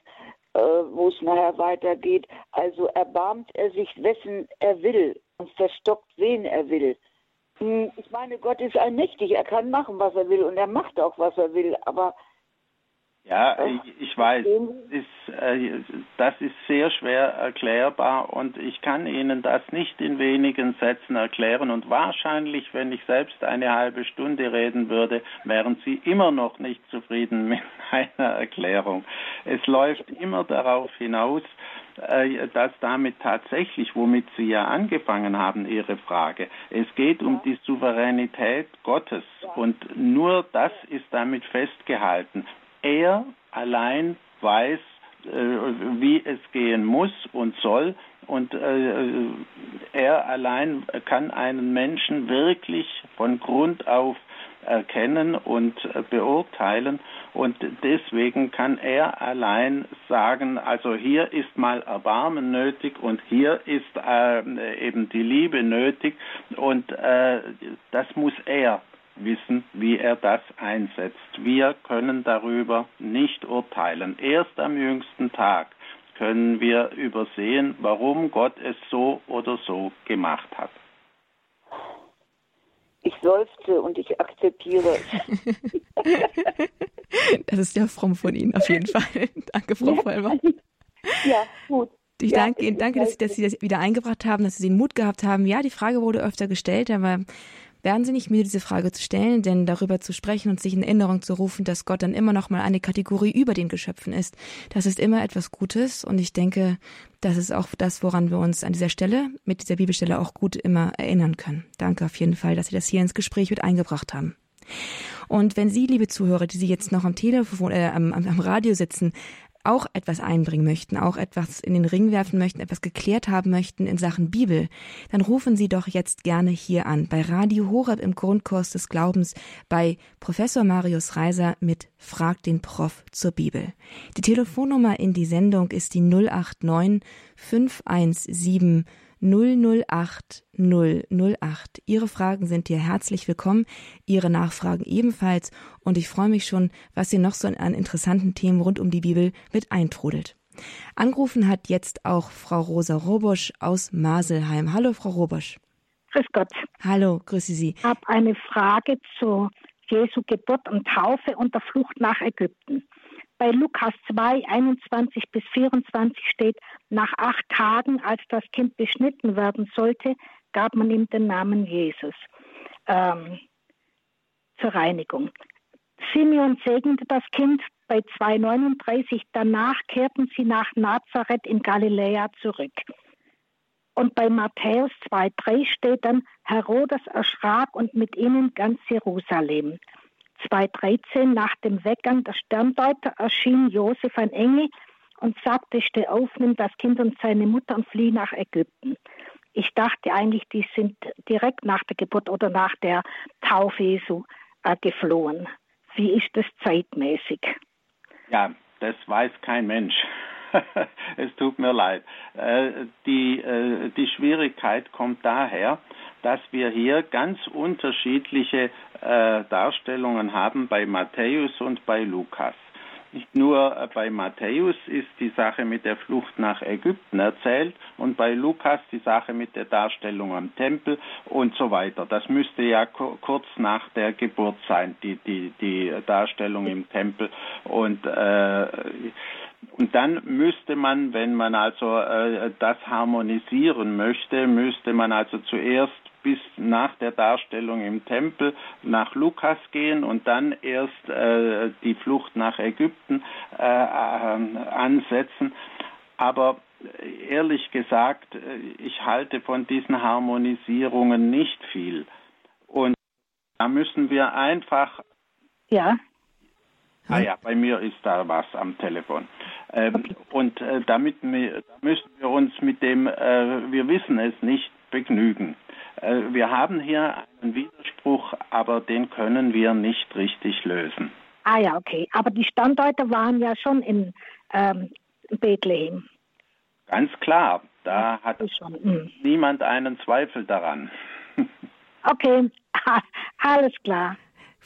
äh, wo es nachher weitergeht. Also erbarmt er sich, wessen er will und verstockt, wen er will. Hm, ich meine, Gott ist allmächtig. Er kann machen, was er will und er macht auch, was er will. Aber ja, ich, weiß, ist, äh, das ist sehr schwer erklärbar und ich kann Ihnen das nicht in wenigen Sätzen erklären. Und wahrscheinlich, wenn ich selbst eine halbe Stunde reden würde, wären Sie immer noch nicht zufrieden mit einer Erklärung. Es läuft immer darauf hinaus, äh, dass damit tatsächlich, womit Sie ja angefangen haben, Ihre Frage, es geht um die Souveränität Gottes. Und nur das ist damit festgehalten. Er allein weiß, äh, wie es gehen muss und soll. Und äh, er allein kann einen Menschen wirklich von Grund auf erkennen und äh, beurteilen. Und deswegen kann er allein sagen, also hier ist mal Erbarmen nötig und hier ist äh, eben die Liebe nötig. Und äh, das muss er wissen, wie er das einsetzt. Wir können darüber nicht urteilen. Erst am jüngsten Tag können wir übersehen, warum Gott es so oder so gemacht hat. Ich seufze und ich akzeptiere es. das ist ja fromm von Ihnen auf jeden Fall. Danke, Frau ja. Vollmer. Ja, gut. Ich danke Ihnen, danke, dass Sie, dass Sie das wieder eingebracht haben, dass Sie den Mut gehabt haben. Ja, die Frage wurde öfter gestellt, aber werden Sie nicht müde, diese Frage zu stellen, denn darüber zu sprechen und sich in Erinnerung zu rufen, dass Gott dann immer noch mal eine Kategorie über den Geschöpfen ist, das ist immer etwas Gutes und ich denke, das ist auch das, woran wir uns an dieser Stelle, mit dieser Bibelstelle auch gut immer erinnern können. Danke auf jeden Fall, dass Sie das hier ins Gespräch mit eingebracht haben. Und wenn Sie, liebe Zuhörer, die Sie jetzt noch am Telefon, äh, am, am Radio sitzen, auch etwas einbringen möchten, auch etwas in den Ring werfen möchten, etwas geklärt haben möchten in Sachen Bibel, dann rufen Sie doch jetzt gerne hier an, bei Radio Horeb im Grundkurs des Glaubens, bei Professor Marius Reiser mit Frag den Prof zur Bibel. Die Telefonnummer in die Sendung ist die 089 517 008 008. Ihre Fragen sind hier herzlich willkommen, Ihre Nachfragen ebenfalls und ich freue mich schon, was ihr noch so an interessanten Themen rund um die Bibel mit eintrudelt. Angerufen hat jetzt auch Frau Rosa Robosch aus Maselheim. Hallo, Frau Robosch. Grüß Gott. Hallo, grüße Sie. Ich habe eine Frage zu Jesu Geburt und Taufe und der Flucht nach Ägypten bei Lukas 2, 21 bis 24 steht, nach acht Tagen, als das Kind beschnitten werden sollte, gab man ihm den Namen Jesus ähm, zur Reinigung. Simeon segnete das Kind bei 2,39. Danach kehrten sie nach Nazareth in Galiläa zurück. Und bei Matthäus 2,3 steht dann, Herodes erschrak und mit ihnen ganz Jerusalem. 2.13 nach dem Weggang der Sterndeuter erschien Josef ein Engel und sagte, steh auf, nimm das Kind und seine Mutter und flieh nach Ägypten. Ich dachte eigentlich, die sind direkt nach der Geburt oder nach der Taufe Jesu äh, geflohen. Wie ist das zeitmäßig? Ja, das weiß kein Mensch. es tut mir leid. Äh, die, äh, die Schwierigkeit kommt daher, dass wir hier ganz unterschiedliche äh, Darstellungen haben bei Matthäus und bei Lukas. Nicht nur bei Matthäus ist die Sache mit der Flucht nach Ägypten erzählt und bei Lukas die Sache mit der Darstellung am Tempel und so weiter. Das müsste ja kurz nach der Geburt sein, die, die, die Darstellung im Tempel. Und, äh, und dann müsste man, wenn man also äh, das harmonisieren möchte, müsste man also zuerst bis nach der Darstellung im Tempel nach Lukas gehen und dann erst äh, die Flucht nach Ägypten äh, äh, ansetzen. Aber ehrlich gesagt, ich halte von diesen Harmonisierungen nicht viel. Und da müssen wir einfach. Ja. Ah ja, bei mir ist da was am Telefon. Ähm, okay. Und äh, damit wir, da müssen wir uns mit dem, äh, wir wissen es nicht, begnügen. Äh, wir haben hier einen Widerspruch, aber den können wir nicht richtig lösen. Ah ja, okay. Aber die Standorte waren ja schon in ähm, Bethlehem. Ganz klar. Da hat mhm. niemand einen Zweifel daran. okay, alles klar.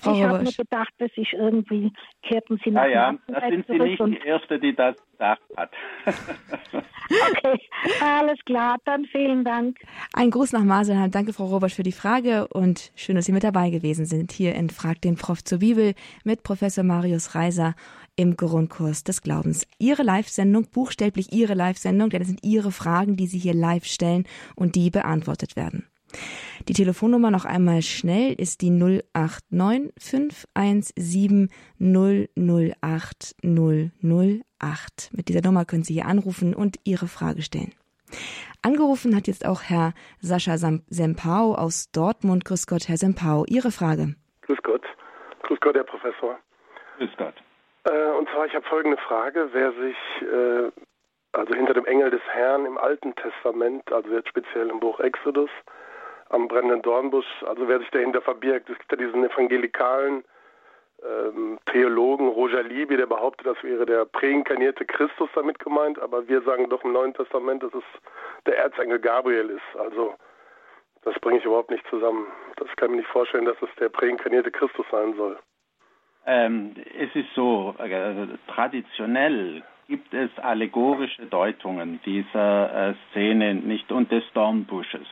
Frau ich habe mir gedacht, dass ich irgendwie kehrten Sie nach Ja, ja, da sind Sie nicht die Erste, die das gedacht hat. okay, alles klar, dann vielen Dank. Ein Gruß nach Maselheim. Danke, Frau Robersch, für die Frage und schön, dass Sie mit dabei gewesen sind hier in Frag den Prof zur Bibel mit Professor Marius Reiser im Grundkurs des Glaubens. Ihre Live-Sendung, buchstäblich Ihre Live-Sendung, denn es sind Ihre Fragen, die Sie hier live stellen und die beantwortet werden. Die Telefonnummer noch einmal schnell ist die 089 517 008 008. Mit dieser Nummer können Sie hier anrufen und Ihre Frage stellen. Angerufen hat jetzt auch Herr Sascha Sempau aus Dortmund. Grüß Gott, Herr Sempau. Ihre Frage. Grüß Gott. Grüß Gott, Herr Professor. Grüß Gott. Äh, und zwar, ich habe folgende Frage. Wer sich äh, also hinter dem Engel des Herrn im Alten Testament, also jetzt speziell im Buch Exodus, am brennenden Dornbusch, also wer sich dahinter verbirgt. Es gibt ja diesen evangelikalen ähm, Theologen Roger Libby, der behauptet, das wäre der präinkarnierte Christus damit gemeint, aber wir sagen doch im Neuen Testament, dass es der Erzengel Gabriel ist. Also das bringe ich überhaupt nicht zusammen. Das kann mir nicht vorstellen, dass es der präinkarnierte Christus sein soll. Ähm, es ist so, äh, traditionell gibt es allegorische Deutungen dieser äh, Szene nicht und des Dornbusches.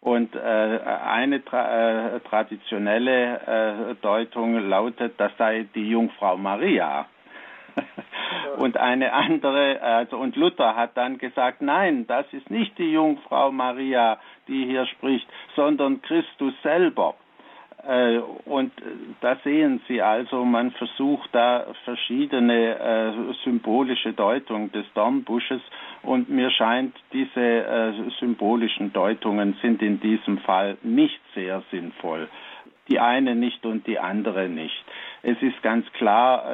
Und äh, eine tra äh, traditionelle äh, Deutung lautet, das sei die Jungfrau Maria. und eine andere, also und Luther hat dann gesagt, nein, das ist nicht die Jungfrau Maria, die hier spricht, sondern Christus selber. Äh, und da sehen Sie also, man versucht da verschiedene äh, symbolische Deutungen des Dornbusches und mir scheint, diese äh, symbolischen Deutungen sind in diesem Fall nicht sehr sinnvoll. Die eine nicht und die andere nicht. Es ist ganz klar,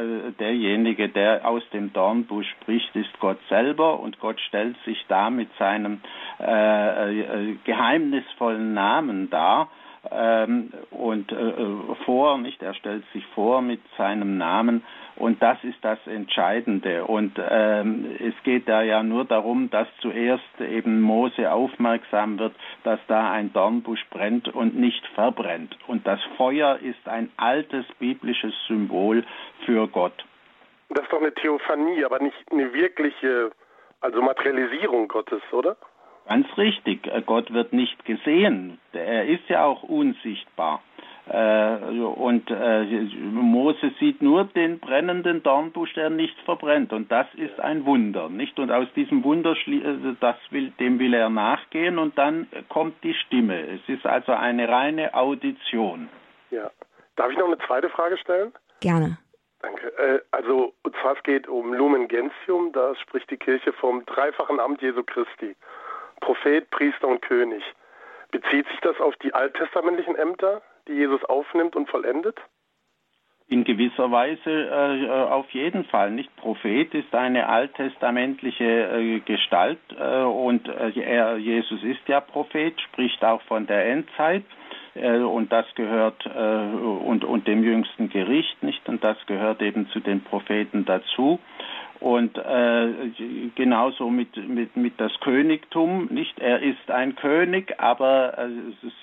derjenige, der aus dem Dornbusch spricht, ist Gott selber und Gott stellt sich da mit seinem äh, geheimnisvollen Namen dar ähm, und äh, vor, nicht? Er stellt sich vor mit seinem Namen und das ist das Entscheidende. Und ähm, es geht da ja nur darum, dass zuerst eben Mose aufmerksam wird, dass da ein Dornbusch brennt und nicht verbrennt. Und das Feuer ist ein altes biblisches Symbol für Gott. Das ist doch eine Theophanie, aber nicht eine wirkliche, also Materialisierung Gottes, oder? Ganz richtig. Äh, Gott wird nicht gesehen. Er ist ja auch unsichtbar. Äh, und äh, Mose sieht nur den brennenden Dornbusch, der nicht verbrennt. Und das ist ein Wunder, nicht? Und aus diesem Wunder, das will, dem will er nachgehen und dann kommt die Stimme. Es ist also eine reine Audition. Ja. Darf ich noch eine zweite Frage stellen? Gerne. Danke. Also, und zwar es geht um Lumen Gentium. Da spricht die Kirche vom dreifachen Amt Jesu Christi. Prophet, Priester und König. Bezieht sich das auf die alttestamentlichen Ämter, die Jesus aufnimmt und vollendet? In gewisser Weise äh, auf jeden Fall. Nicht Prophet ist eine alttestamentliche äh, Gestalt äh, und äh, er, Jesus ist ja Prophet, spricht auch von der Endzeit äh, und das gehört äh, und, und dem jüngsten Gericht nicht und das gehört eben zu den Propheten dazu. Und äh, genauso mit, mit, mit das Königtum, nicht? Er ist ein König, aber äh,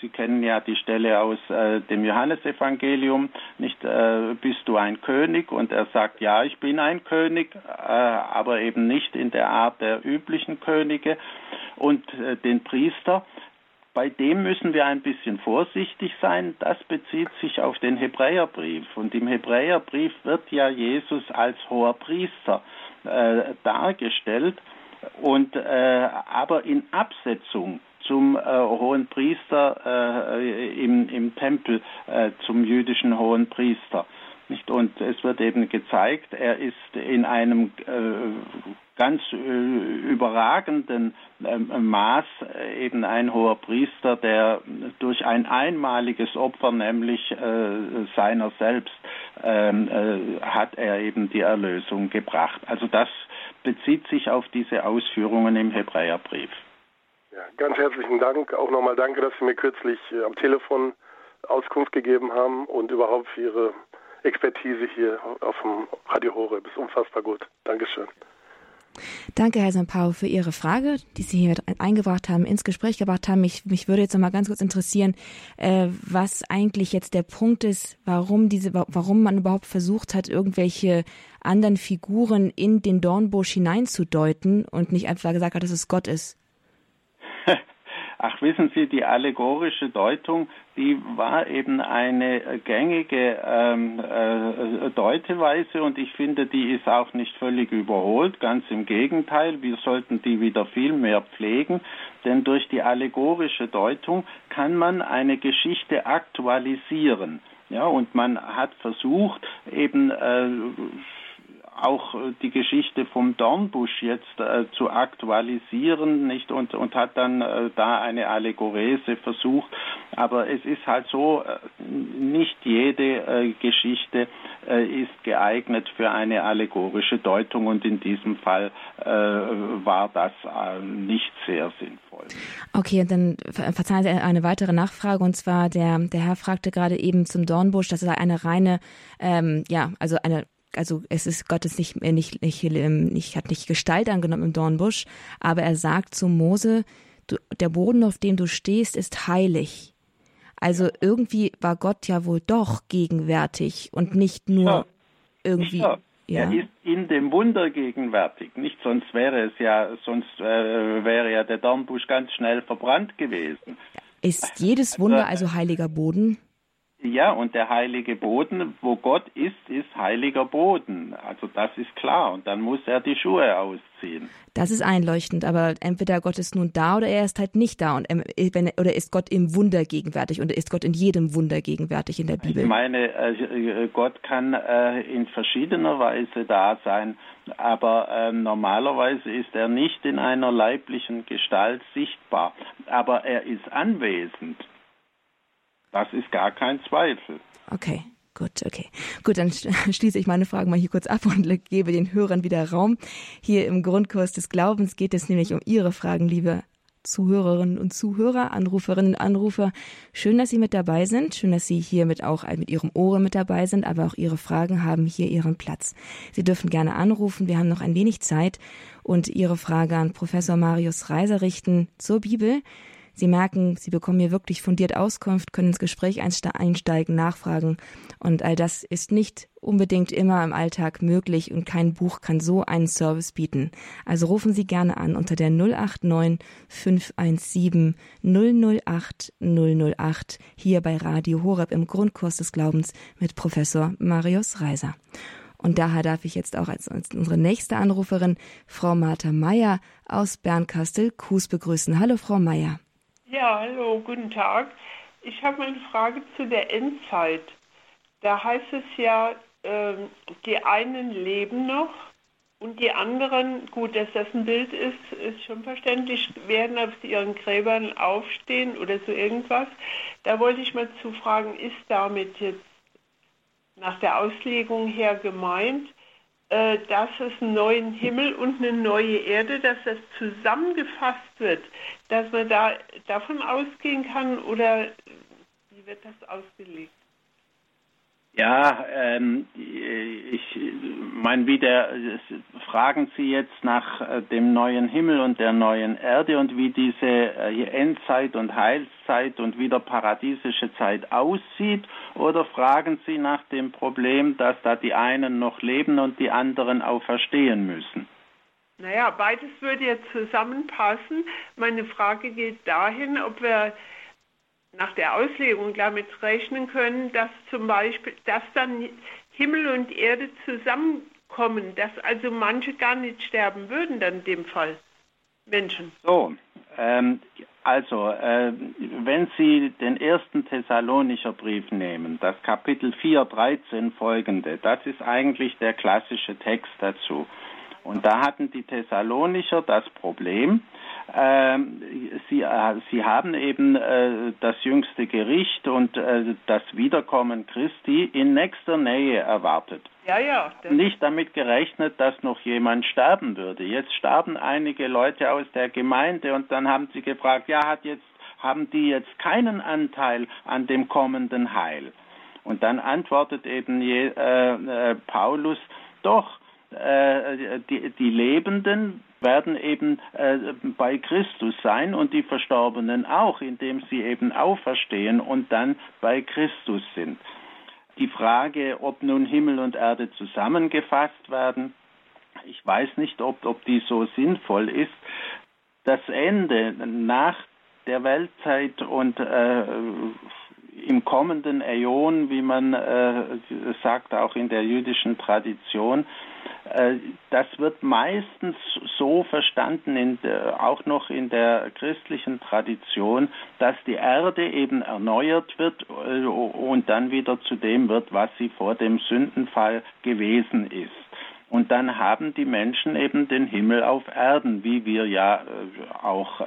Sie kennen ja die Stelle aus äh, dem Johannesevangelium, nicht? Äh, bist du ein König? Und er sagt, ja, ich bin ein König, äh, aber eben nicht in der Art der üblichen Könige. Und äh, den Priester, bei dem müssen wir ein bisschen vorsichtig sein. Das bezieht sich auf den Hebräerbrief. Und im Hebräerbrief wird ja Jesus als hoher Priester äh, dargestellt und äh, aber in Absetzung zum äh, hohen Priester äh, im, im Tempel, äh, zum jüdischen hohen Priester. Nicht? Und es wird eben gezeigt, er ist in einem äh, ganz äh, überragenden ähm, Maß äh, eben ein hoher Priester, der durch ein einmaliges Opfer, nämlich äh, seiner selbst, ähm, hat er eben die Erlösung gebracht. Also das bezieht sich auf diese Ausführungen im Hebräerbrief. Ja, ganz herzlichen Dank. Auch nochmal danke, dass Sie mir kürzlich am Telefon Auskunft gegeben haben und überhaupt für Ihre Expertise hier auf dem Radio Horeb. Ist unfassbar gut. Dankeschön. Danke, Herr St. Paul, für Ihre Frage, die Sie hier eingebracht haben, ins Gespräch gebracht haben. Mich, mich würde jetzt noch mal ganz kurz interessieren, äh, was eigentlich jetzt der Punkt ist, warum diese, warum man überhaupt versucht hat, irgendwelche anderen Figuren in den Dornbusch hineinzudeuten und nicht einfach gesagt hat, dass es Gott ist. Ach, wissen Sie, die allegorische Deutung, die war eben eine gängige ähm, äh, Deuteweise und ich finde, die ist auch nicht völlig überholt. Ganz im Gegenteil, wir sollten die wieder viel mehr pflegen, denn durch die allegorische Deutung kann man eine Geschichte aktualisieren. Ja, und man hat versucht, eben äh, auch äh, die Geschichte vom Dornbusch jetzt äh, zu aktualisieren, nicht und und hat dann äh, da eine Allegorese versucht. Aber es ist halt so, äh, nicht jede äh, Geschichte äh, ist geeignet für eine allegorische Deutung und in diesem Fall war das nicht sehr sinnvoll. Okay, dann verzeihen Sie eine weitere Nachfrage und zwar der der Herr fragte gerade eben zum Dornbusch, das ist eine reine, ähm, ja, also eine also es ist Gottes nicht, äh, nicht, nicht, ähm, nicht, hat nicht Gestalt angenommen im Dornbusch, aber er sagt zu Mose, du, der Boden, auf dem du stehst, ist heilig. Also irgendwie war Gott ja wohl doch gegenwärtig und nicht nur ja. irgendwie. Ja. Ja. Er ist in dem Wunder gegenwärtig, nicht sonst wäre es ja, sonst äh, wäre ja der Dornbusch ganz schnell verbrannt gewesen. Ist jedes Wunder also, also heiliger Boden? Ja, und der heilige Boden, wo Gott ist, ist heiliger Boden. Also das ist klar. Und dann muss er die Schuhe ausziehen. Das ist einleuchtend, aber entweder Gott ist nun da oder er ist halt nicht da. Und wenn, oder ist Gott im Wunder gegenwärtig und ist Gott in jedem Wunder gegenwärtig in der Bibel? Ich meine, äh, Gott kann äh, in verschiedener Weise da sein, aber ähm, normalerweise ist er nicht in einer leiblichen Gestalt sichtbar. Aber er ist anwesend. Das ist gar kein Zweifel. Okay. Gut, okay. Gut, dann schließe ich meine Fragen mal hier kurz ab und gebe den Hörern wieder Raum. Hier im Grundkurs des Glaubens geht es nämlich um Ihre Fragen, liebe Zuhörerinnen und Zuhörer, Anruferinnen und Anrufer. Schön, dass Sie mit dabei sind. Schön, dass Sie hier mit auch mit Ihrem Ohren mit dabei sind, aber auch Ihre Fragen haben hier ihren Platz. Sie dürfen gerne anrufen. Wir haben noch ein wenig Zeit und Ihre Frage an Professor Marius Reiser richten zur Bibel. Sie merken, Sie bekommen hier wirklich fundiert Auskunft, können ins Gespräch einsteigen, nachfragen. Und all das ist nicht unbedingt immer im Alltag möglich und kein Buch kann so einen Service bieten. Also rufen Sie gerne an unter der 089 517 008 008 hier bei Radio Horeb im Grundkurs des Glaubens mit Professor Marius Reiser. Und daher darf ich jetzt auch als, unsere nächste Anruferin, Frau Martha Meyer aus Bernkastel-Kues begrüßen. Hallo, Frau Meyer. Ja, hallo, guten Tag. Ich habe eine Frage zu der Endzeit. Da heißt es ja, äh, die einen leben noch und die anderen, gut, dass das ein Bild ist, ist schon verständlich, werden auf ihren Gräbern aufstehen oder so irgendwas. Da wollte ich mal zu fragen, ist damit jetzt nach der Auslegung her gemeint, dass es einen neuen Himmel und eine neue Erde, dass das zusammengefasst wird, dass man da davon ausgehen kann oder wie wird das ausgelegt? Ja, ähm, ich meine wieder, fragen Sie jetzt nach äh, dem neuen Himmel und der neuen Erde und wie diese äh, Endzeit und Heilszeit und wieder paradiesische Zeit aussieht oder fragen Sie nach dem Problem, dass da die einen noch leben und die anderen auferstehen müssen? Naja, beides würde jetzt zusammenpassen. Meine Frage geht dahin, ob wir nach der Auslegung damit rechnen können, dass zum Beispiel, dass dann Himmel und Erde zusammenkommen, dass also manche gar nicht sterben würden dann in dem Fall. Menschen. So, ähm, also, äh, wenn Sie den ersten Thessalonicher Brief nehmen, das Kapitel 4, 13 folgende, das ist eigentlich der klassische Text dazu. Und da hatten die Thessalonicher das Problem, sie, äh, sie haben eben äh, das jüngste Gericht und äh, das Wiederkommen Christi in nächster Nähe erwartet. Ja, ja. Nicht damit gerechnet, dass noch jemand sterben würde. Jetzt starben einige Leute aus der Gemeinde und dann haben sie gefragt, ja, hat jetzt, haben die jetzt keinen Anteil an dem kommenden Heil? Und dann antwortet eben je, äh, äh Paulus, doch, die, die Lebenden werden eben äh, bei Christus sein und die Verstorbenen auch, indem sie eben auferstehen und dann bei Christus sind. Die Frage, ob nun Himmel und Erde zusammengefasst werden, ich weiß nicht, ob, ob die so sinnvoll ist. Das Ende nach der Weltzeit und äh, im kommenden Äon, wie man äh, sagt, auch in der jüdischen Tradition, äh, das wird meistens so verstanden, der, auch noch in der christlichen Tradition, dass die Erde eben erneuert wird äh, und dann wieder zu dem wird, was sie vor dem Sündenfall gewesen ist. Und dann haben die Menschen eben den Himmel auf Erden, wie wir ja äh, auch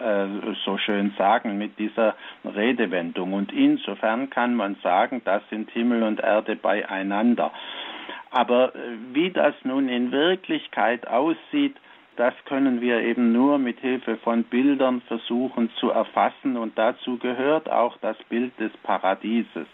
so schön sagen mit dieser Redewendung. Und insofern kann man sagen, das sind Himmel und Erde beieinander. Aber äh, wie das nun in Wirklichkeit aussieht, das können wir eben nur mit Hilfe von Bildern versuchen zu erfassen und dazu gehört auch das Bild des Paradieses.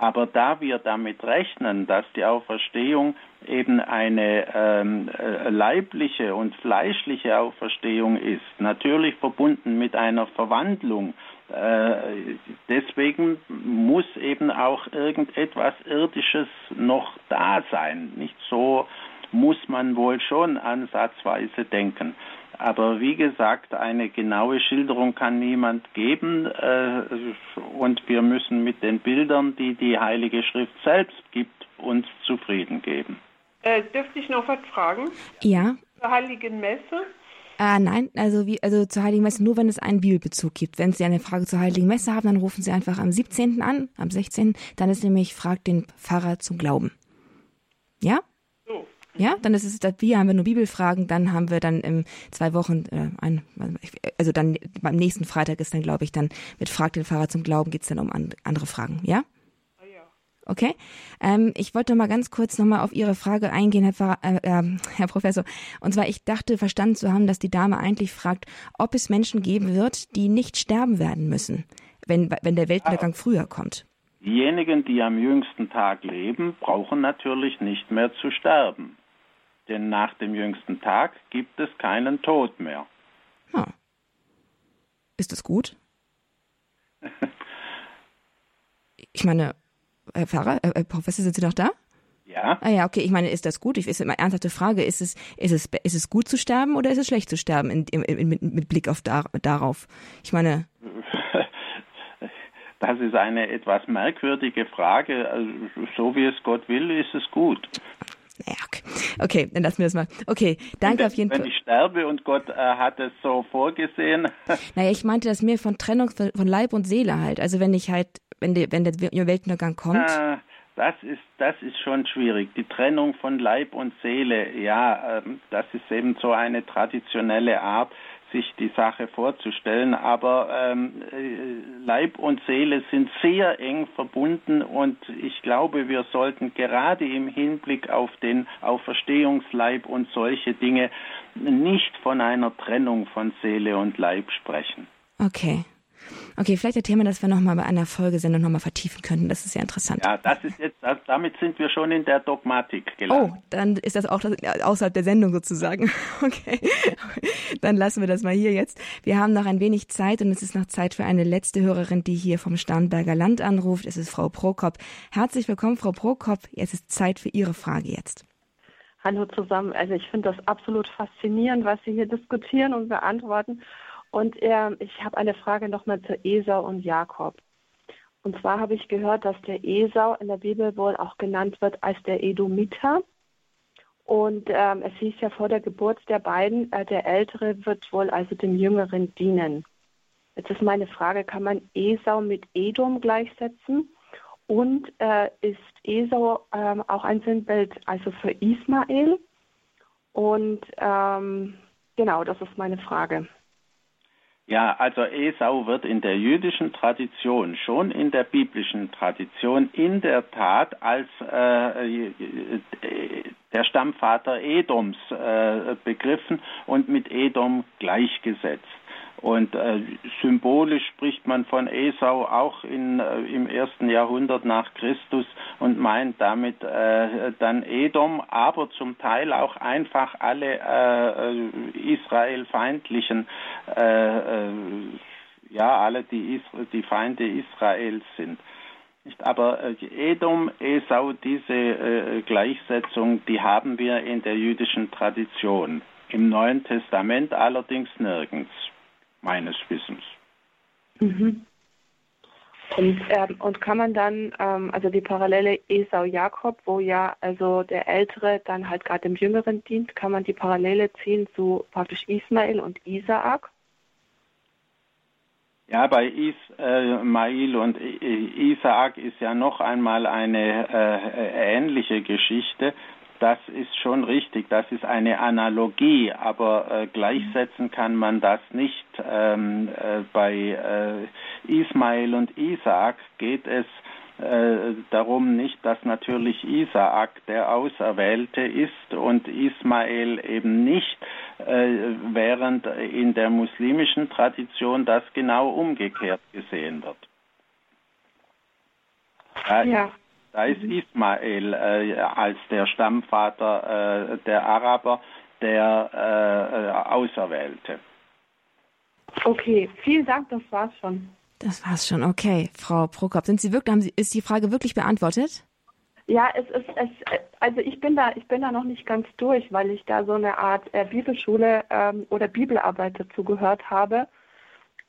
Aber da wir damit rechnen, dass die Auferstehung eben eine ähm, äh, leibliche und fleischliche Auferstehung ist, natürlich verbunden mit einer Verwandlung äh, deswegen muss eben auch irgendetwas Irdisches noch da sein. Nicht so muss man wohl schon ansatzweise denken. Aber wie gesagt, eine genaue Schilderung kann niemand geben äh, und wir müssen mit den Bildern, die die Heilige Schrift selbst gibt, uns zufrieden geben. Äh, dürfte ich noch was fragen? Ja. Zur Heiligen Messe? Äh, nein, also wie, also zur Heiligen Messe nur, wenn es einen Bibelbezug gibt. Wenn Sie eine Frage zur Heiligen Messe haben, dann rufen Sie einfach am 17. an, am 16. Dann ist nämlich Fragt den Pfarrer zum Glauben. Ja? Ja, dann ist es, wir haben wir nur Bibelfragen, dann haben wir dann in zwei Wochen, äh, ein, also dann beim nächsten Freitag ist dann, glaube ich, dann mit Fragt den Pfarrer zum Glauben geht's dann um an, andere Fragen, ja? Okay. Ähm, ich wollte mal ganz kurz nochmal auf Ihre Frage eingehen, Herr, Pfarrer, äh, äh, Herr Professor. Und zwar, ich dachte verstanden zu haben, dass die Dame eigentlich fragt, ob es Menschen geben wird, die nicht sterben werden müssen, wenn, wenn der Weltuntergang früher kommt. Diejenigen, die am jüngsten Tag leben, brauchen natürlich nicht mehr zu sterben. Denn nach dem jüngsten Tag gibt es keinen Tod mehr. Hm. Ist das gut? ich meine, Herr Pfarrer, äh, äh, Professor, sind Sie noch da? Ja. Ah ja, okay. Ich meine, ist das gut? Ich ist immer ernsthafte Frage. Ist es, ist es, ist es gut zu sterben oder ist es schlecht zu sterben in, in, in, mit, mit, Blick auf dar, darauf? Ich meine. Das ist eine etwas merkwürdige Frage. Also, so wie es Gott will, ist es gut. Ja, okay. dann lassen wir das mal. Okay, danke wenn, auf jeden Fall. Wenn ich sterbe und Gott äh, hat es so vorgesehen. Naja, ich meinte das mehr von Trennung von Leib und Seele halt. Also wenn ich halt wenn, die, wenn der Weltuntergang kommt? Ah, das ist, das ist schon schwierig. Die Trennung von Leib und Seele, ja, ähm, das ist eben so eine traditionelle Art, sich die Sache vorzustellen. Aber ähm, äh, Leib und Seele sind sehr eng verbunden und ich glaube, wir sollten gerade im Hinblick auf den Auferstehungsleib und solche Dinge nicht von einer Trennung von Seele und Leib sprechen. Okay. Okay, vielleicht ein Thema, das wir nochmal bei einer Folgesendung nochmal vertiefen könnten. Das ist ja interessant. Ja, das ist jetzt, damit sind wir schon in der Dogmatik gelandet. Oh, dann ist das auch außerhalb der Sendung sozusagen. Okay, dann lassen wir das mal hier jetzt. Wir haben noch ein wenig Zeit und es ist noch Zeit für eine letzte Hörerin, die hier vom Starnberger Land anruft. Es ist Frau Prokop. Herzlich willkommen, Frau Prokop. Es ist Zeit für Ihre Frage jetzt. Hallo zusammen. Also ich finde das absolut faszinierend, was Sie hier diskutieren und beantworten. Und äh, ich habe eine Frage nochmal zu Esau und Jakob. Und zwar habe ich gehört, dass der Esau in der Bibel wohl auch genannt wird als der Edomiter. Und ähm, es hieß ja vor der Geburt der beiden, äh, der Ältere wird wohl also dem Jüngeren dienen. Jetzt ist meine Frage, kann man Esau mit Edom gleichsetzen? Und äh, ist Esau ähm, auch ein Sinnbild also für Ismael? Und ähm, genau, das ist meine Frage. Ja, also Esau wird in der jüdischen Tradition, schon in der biblischen Tradition, in der Tat als äh, der Stammvater Edoms äh, begriffen und mit Edom gleichgesetzt. Und äh, symbolisch spricht man von Esau auch in, äh, im ersten Jahrhundert nach Christus und meint damit äh, dann Edom, aber zum Teil auch einfach alle äh, äh israelfeindlichen, äh, äh, ja, alle die, Isra die Feinde Israels sind. Aber Edom, Esau, diese Gleichsetzung, die haben wir in der jüdischen Tradition. Im Neuen Testament allerdings nirgends meines Wissens. Mhm. Und, ähm, und kann man dann, ähm, also die Parallele Esau-Jakob, wo ja also der Ältere dann halt gerade dem Jüngeren dient, kann man die Parallele ziehen zu praktisch Ismael und Isaak? Ja, bei Ismail und Isaak ist ja noch einmal eine äh, ähnliche Geschichte das ist schon richtig, das ist eine Analogie, aber äh, gleichsetzen kann man das nicht. Ähm, äh, bei äh, Ismael und Isaak geht es äh, darum nicht, dass natürlich Isaak der Auserwählte ist und Ismael eben nicht, äh, während in der muslimischen Tradition das genau umgekehrt gesehen wird. Ja. Da ist Ismael äh, als der Stammvater äh, der Araber der äh, äh, Auserwählte. Okay, vielen Dank, das war's schon. Das war's schon, okay. Frau Prokop, sind Sie wirklich, haben Sie, ist die Frage wirklich beantwortet? Ja, es ist, es, also ich bin da, ich bin da noch nicht ganz durch, weil ich da so eine Art äh, Bibelschule ähm, oder Bibelarbeit dazu gehört habe.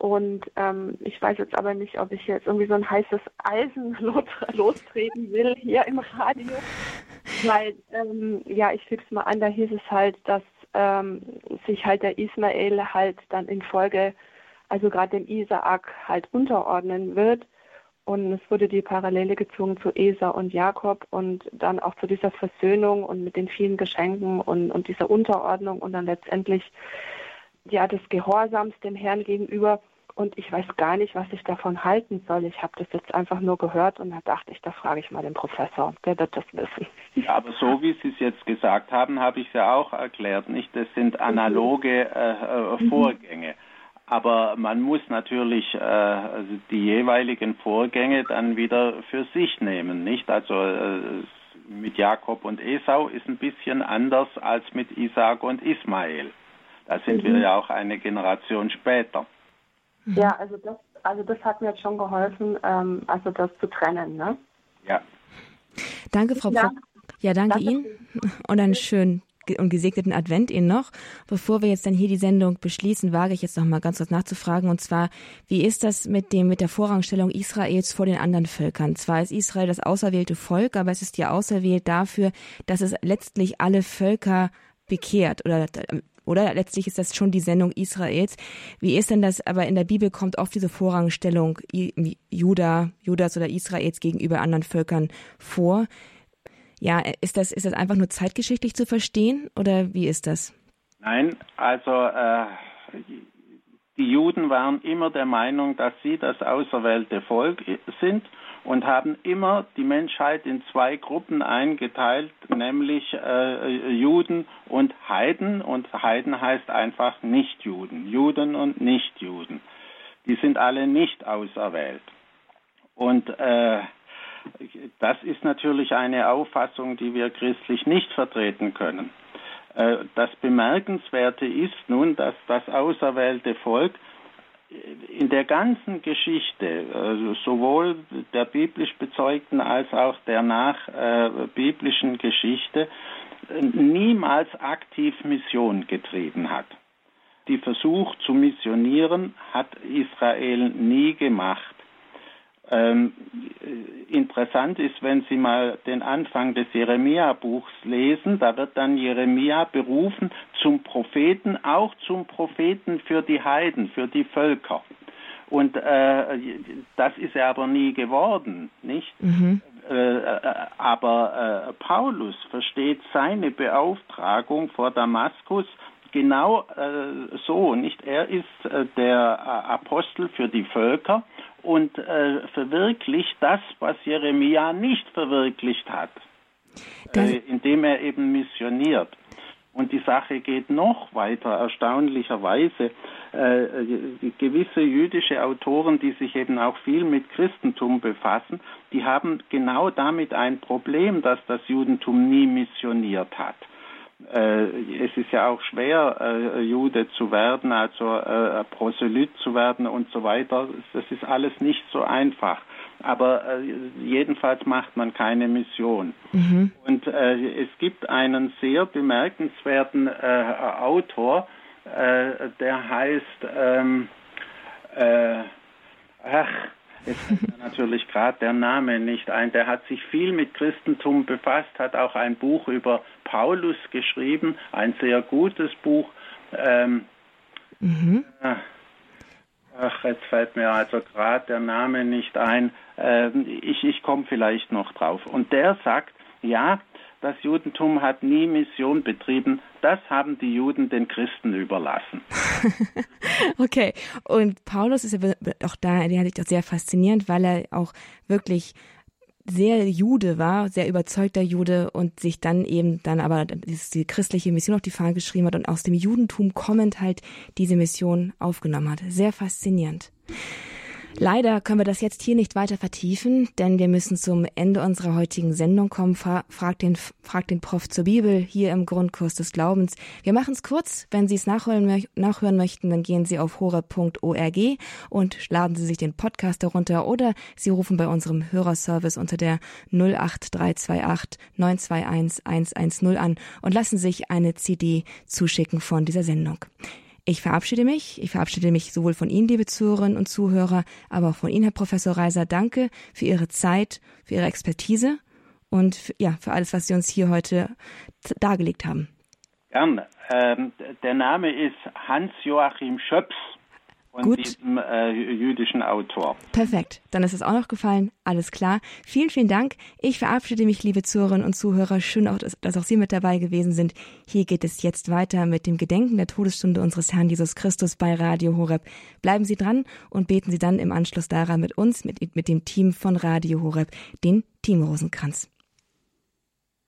Und ähm, ich weiß jetzt aber nicht, ob ich jetzt irgendwie so ein heißes Eisen los, lostreten will hier im Radio. Weil, ähm, ja, ich füge es mal an, da hieß es halt, dass ähm, sich halt der Ismael halt dann in Folge, also gerade dem Isaak halt unterordnen wird. Und es wurde die Parallele gezogen zu Esau und Jakob und dann auch zu dieser Versöhnung und mit den vielen Geschenken und, und dieser Unterordnung und dann letztendlich ja des Gehorsams dem Herrn gegenüber und ich weiß gar nicht, was ich davon halten soll. Ich habe das jetzt einfach nur gehört und da dachte ich, da frage ich mal den Professor, der wird das wissen. Ja, aber so wie Sie es jetzt gesagt haben, habe ich es ja auch erklärt, nicht? Das sind analoge äh, äh, Vorgänge. Aber man muss natürlich äh, die jeweiligen Vorgänge dann wieder für sich nehmen, nicht? Also äh, mit Jakob und Esau ist ein bisschen anders als mit Isaac und Ismael. Da sind mhm. wir ja auch eine Generation später. Mhm. Ja, also das, also das hat mir jetzt schon geholfen, ähm, also das zu trennen, ne? Ja. Danke, Frau ja. Ja, danke, danke Ihnen und einen schönen und gesegneten Advent Ihnen noch. Bevor wir jetzt dann hier die Sendung beschließen, wage ich jetzt noch mal ganz kurz nachzufragen. Und zwar, wie ist das mit dem, mit der Vorrangstellung Israels vor den anderen Völkern? Zwar ist Israel das auserwählte Volk, aber es ist ja auserwählt dafür, dass es letztlich alle Völker bekehrt oder oder letztlich ist das schon die Sendung Israels. Wie ist denn das? Aber in der Bibel kommt oft diese Vorrangstellung Juda, Judas oder Israels gegenüber anderen Völkern vor. Ja, ist das, ist das einfach nur zeitgeschichtlich zu verstehen oder wie ist das? Nein, also äh, Die Juden waren immer der Meinung, dass sie das auserwählte Volk sind und haben immer die Menschheit in zwei Gruppen eingeteilt, nämlich äh, Juden und Heiden. Und Heiden heißt einfach Nichtjuden, Juden und Nichtjuden. Die sind alle nicht auserwählt. Und äh, das ist natürlich eine Auffassung, die wir christlich nicht vertreten können. Äh, das Bemerkenswerte ist nun, dass das auserwählte Volk in der ganzen Geschichte, also sowohl der biblisch bezeugten als auch der nachbiblischen äh, Geschichte, niemals aktiv Mission getrieben hat. Die Versuch zu missionieren hat Israel nie gemacht. Ähm, interessant ist, wenn Sie mal den Anfang des Jeremia-Buchs lesen, da wird dann Jeremia berufen zum Propheten, auch zum Propheten für die Heiden, für die Völker. Und äh, das ist er aber nie geworden, nicht? Mhm. Äh, aber äh, Paulus versteht seine Beauftragung vor Damaskus genau äh, so, nicht? Er ist äh, der äh, Apostel für die Völker und äh, verwirklicht das, was Jeremia nicht verwirklicht hat, äh, indem er eben missioniert. Und die Sache geht noch weiter, erstaunlicherweise. Äh, gewisse jüdische Autoren, die sich eben auch viel mit Christentum befassen, die haben genau damit ein Problem, dass das Judentum nie missioniert hat äh, es ist ja auch schwer, äh, Jude zu werden, also äh, Proselyt zu werden und so weiter. Das ist alles nicht so einfach. Aber äh, jedenfalls macht man keine Mission. Mhm. Und äh, es gibt einen sehr bemerkenswerten äh, Autor, der heißt, ähm, ach, Jetzt fällt mir natürlich gerade der Name nicht ein. Der hat sich viel mit Christentum befasst, hat auch ein Buch über Paulus geschrieben, ein sehr gutes Buch. Ähm, mhm. äh, ach, jetzt fällt mir also gerade der Name nicht ein. Ähm, ich ich komme vielleicht noch drauf. Und der sagt, ja, das Judentum hat nie Mission betrieben. Das haben die Juden den Christen überlassen. okay. Und Paulus ist ja auch da, der hat sich doch sehr faszinierend, weil er auch wirklich sehr Jude war, sehr überzeugter Jude und sich dann eben dann aber die christliche Mission auf die Fahne geschrieben hat und aus dem Judentum kommend halt diese Mission aufgenommen hat. Sehr faszinierend. Leider können wir das jetzt hier nicht weiter vertiefen, denn wir müssen zum Ende unserer heutigen Sendung kommen. Frag den, frag den Prof zur Bibel hier im Grundkurs des Glaubens. Wir machen es kurz. Wenn Sie es nachholen, nachhören möchten, dann gehen Sie auf hore.org und laden Sie sich den Podcast herunter oder Sie rufen bei unserem Hörerservice unter der 08328 921 110 an und lassen sich eine CD zuschicken von dieser Sendung. Ich verabschiede mich. Ich verabschiede mich sowohl von Ihnen, liebe Zuhörerinnen und Zuhörer, aber auch von Ihnen, Herr Professor Reiser. Danke für Ihre Zeit, für Ihre Expertise und für, ja, für alles, was Sie uns hier heute dargelegt haben. Gerne. Ähm, der Name ist Hans-Joachim Schöps von Gut. diesem äh, jüdischen Autor. Perfekt, dann ist es auch noch gefallen. Alles klar. Vielen, vielen Dank. Ich verabschiede mich, liebe Zuhörerinnen und Zuhörer. Schön auch, dass, dass auch Sie mit dabei gewesen sind. Hier geht es jetzt weiter mit dem Gedenken der Todesstunde unseres Herrn Jesus Christus bei Radio Horeb. Bleiben Sie dran und beten Sie dann im Anschluss daran mit uns, mit, mit dem Team von Radio Horeb, den Team Rosenkranz.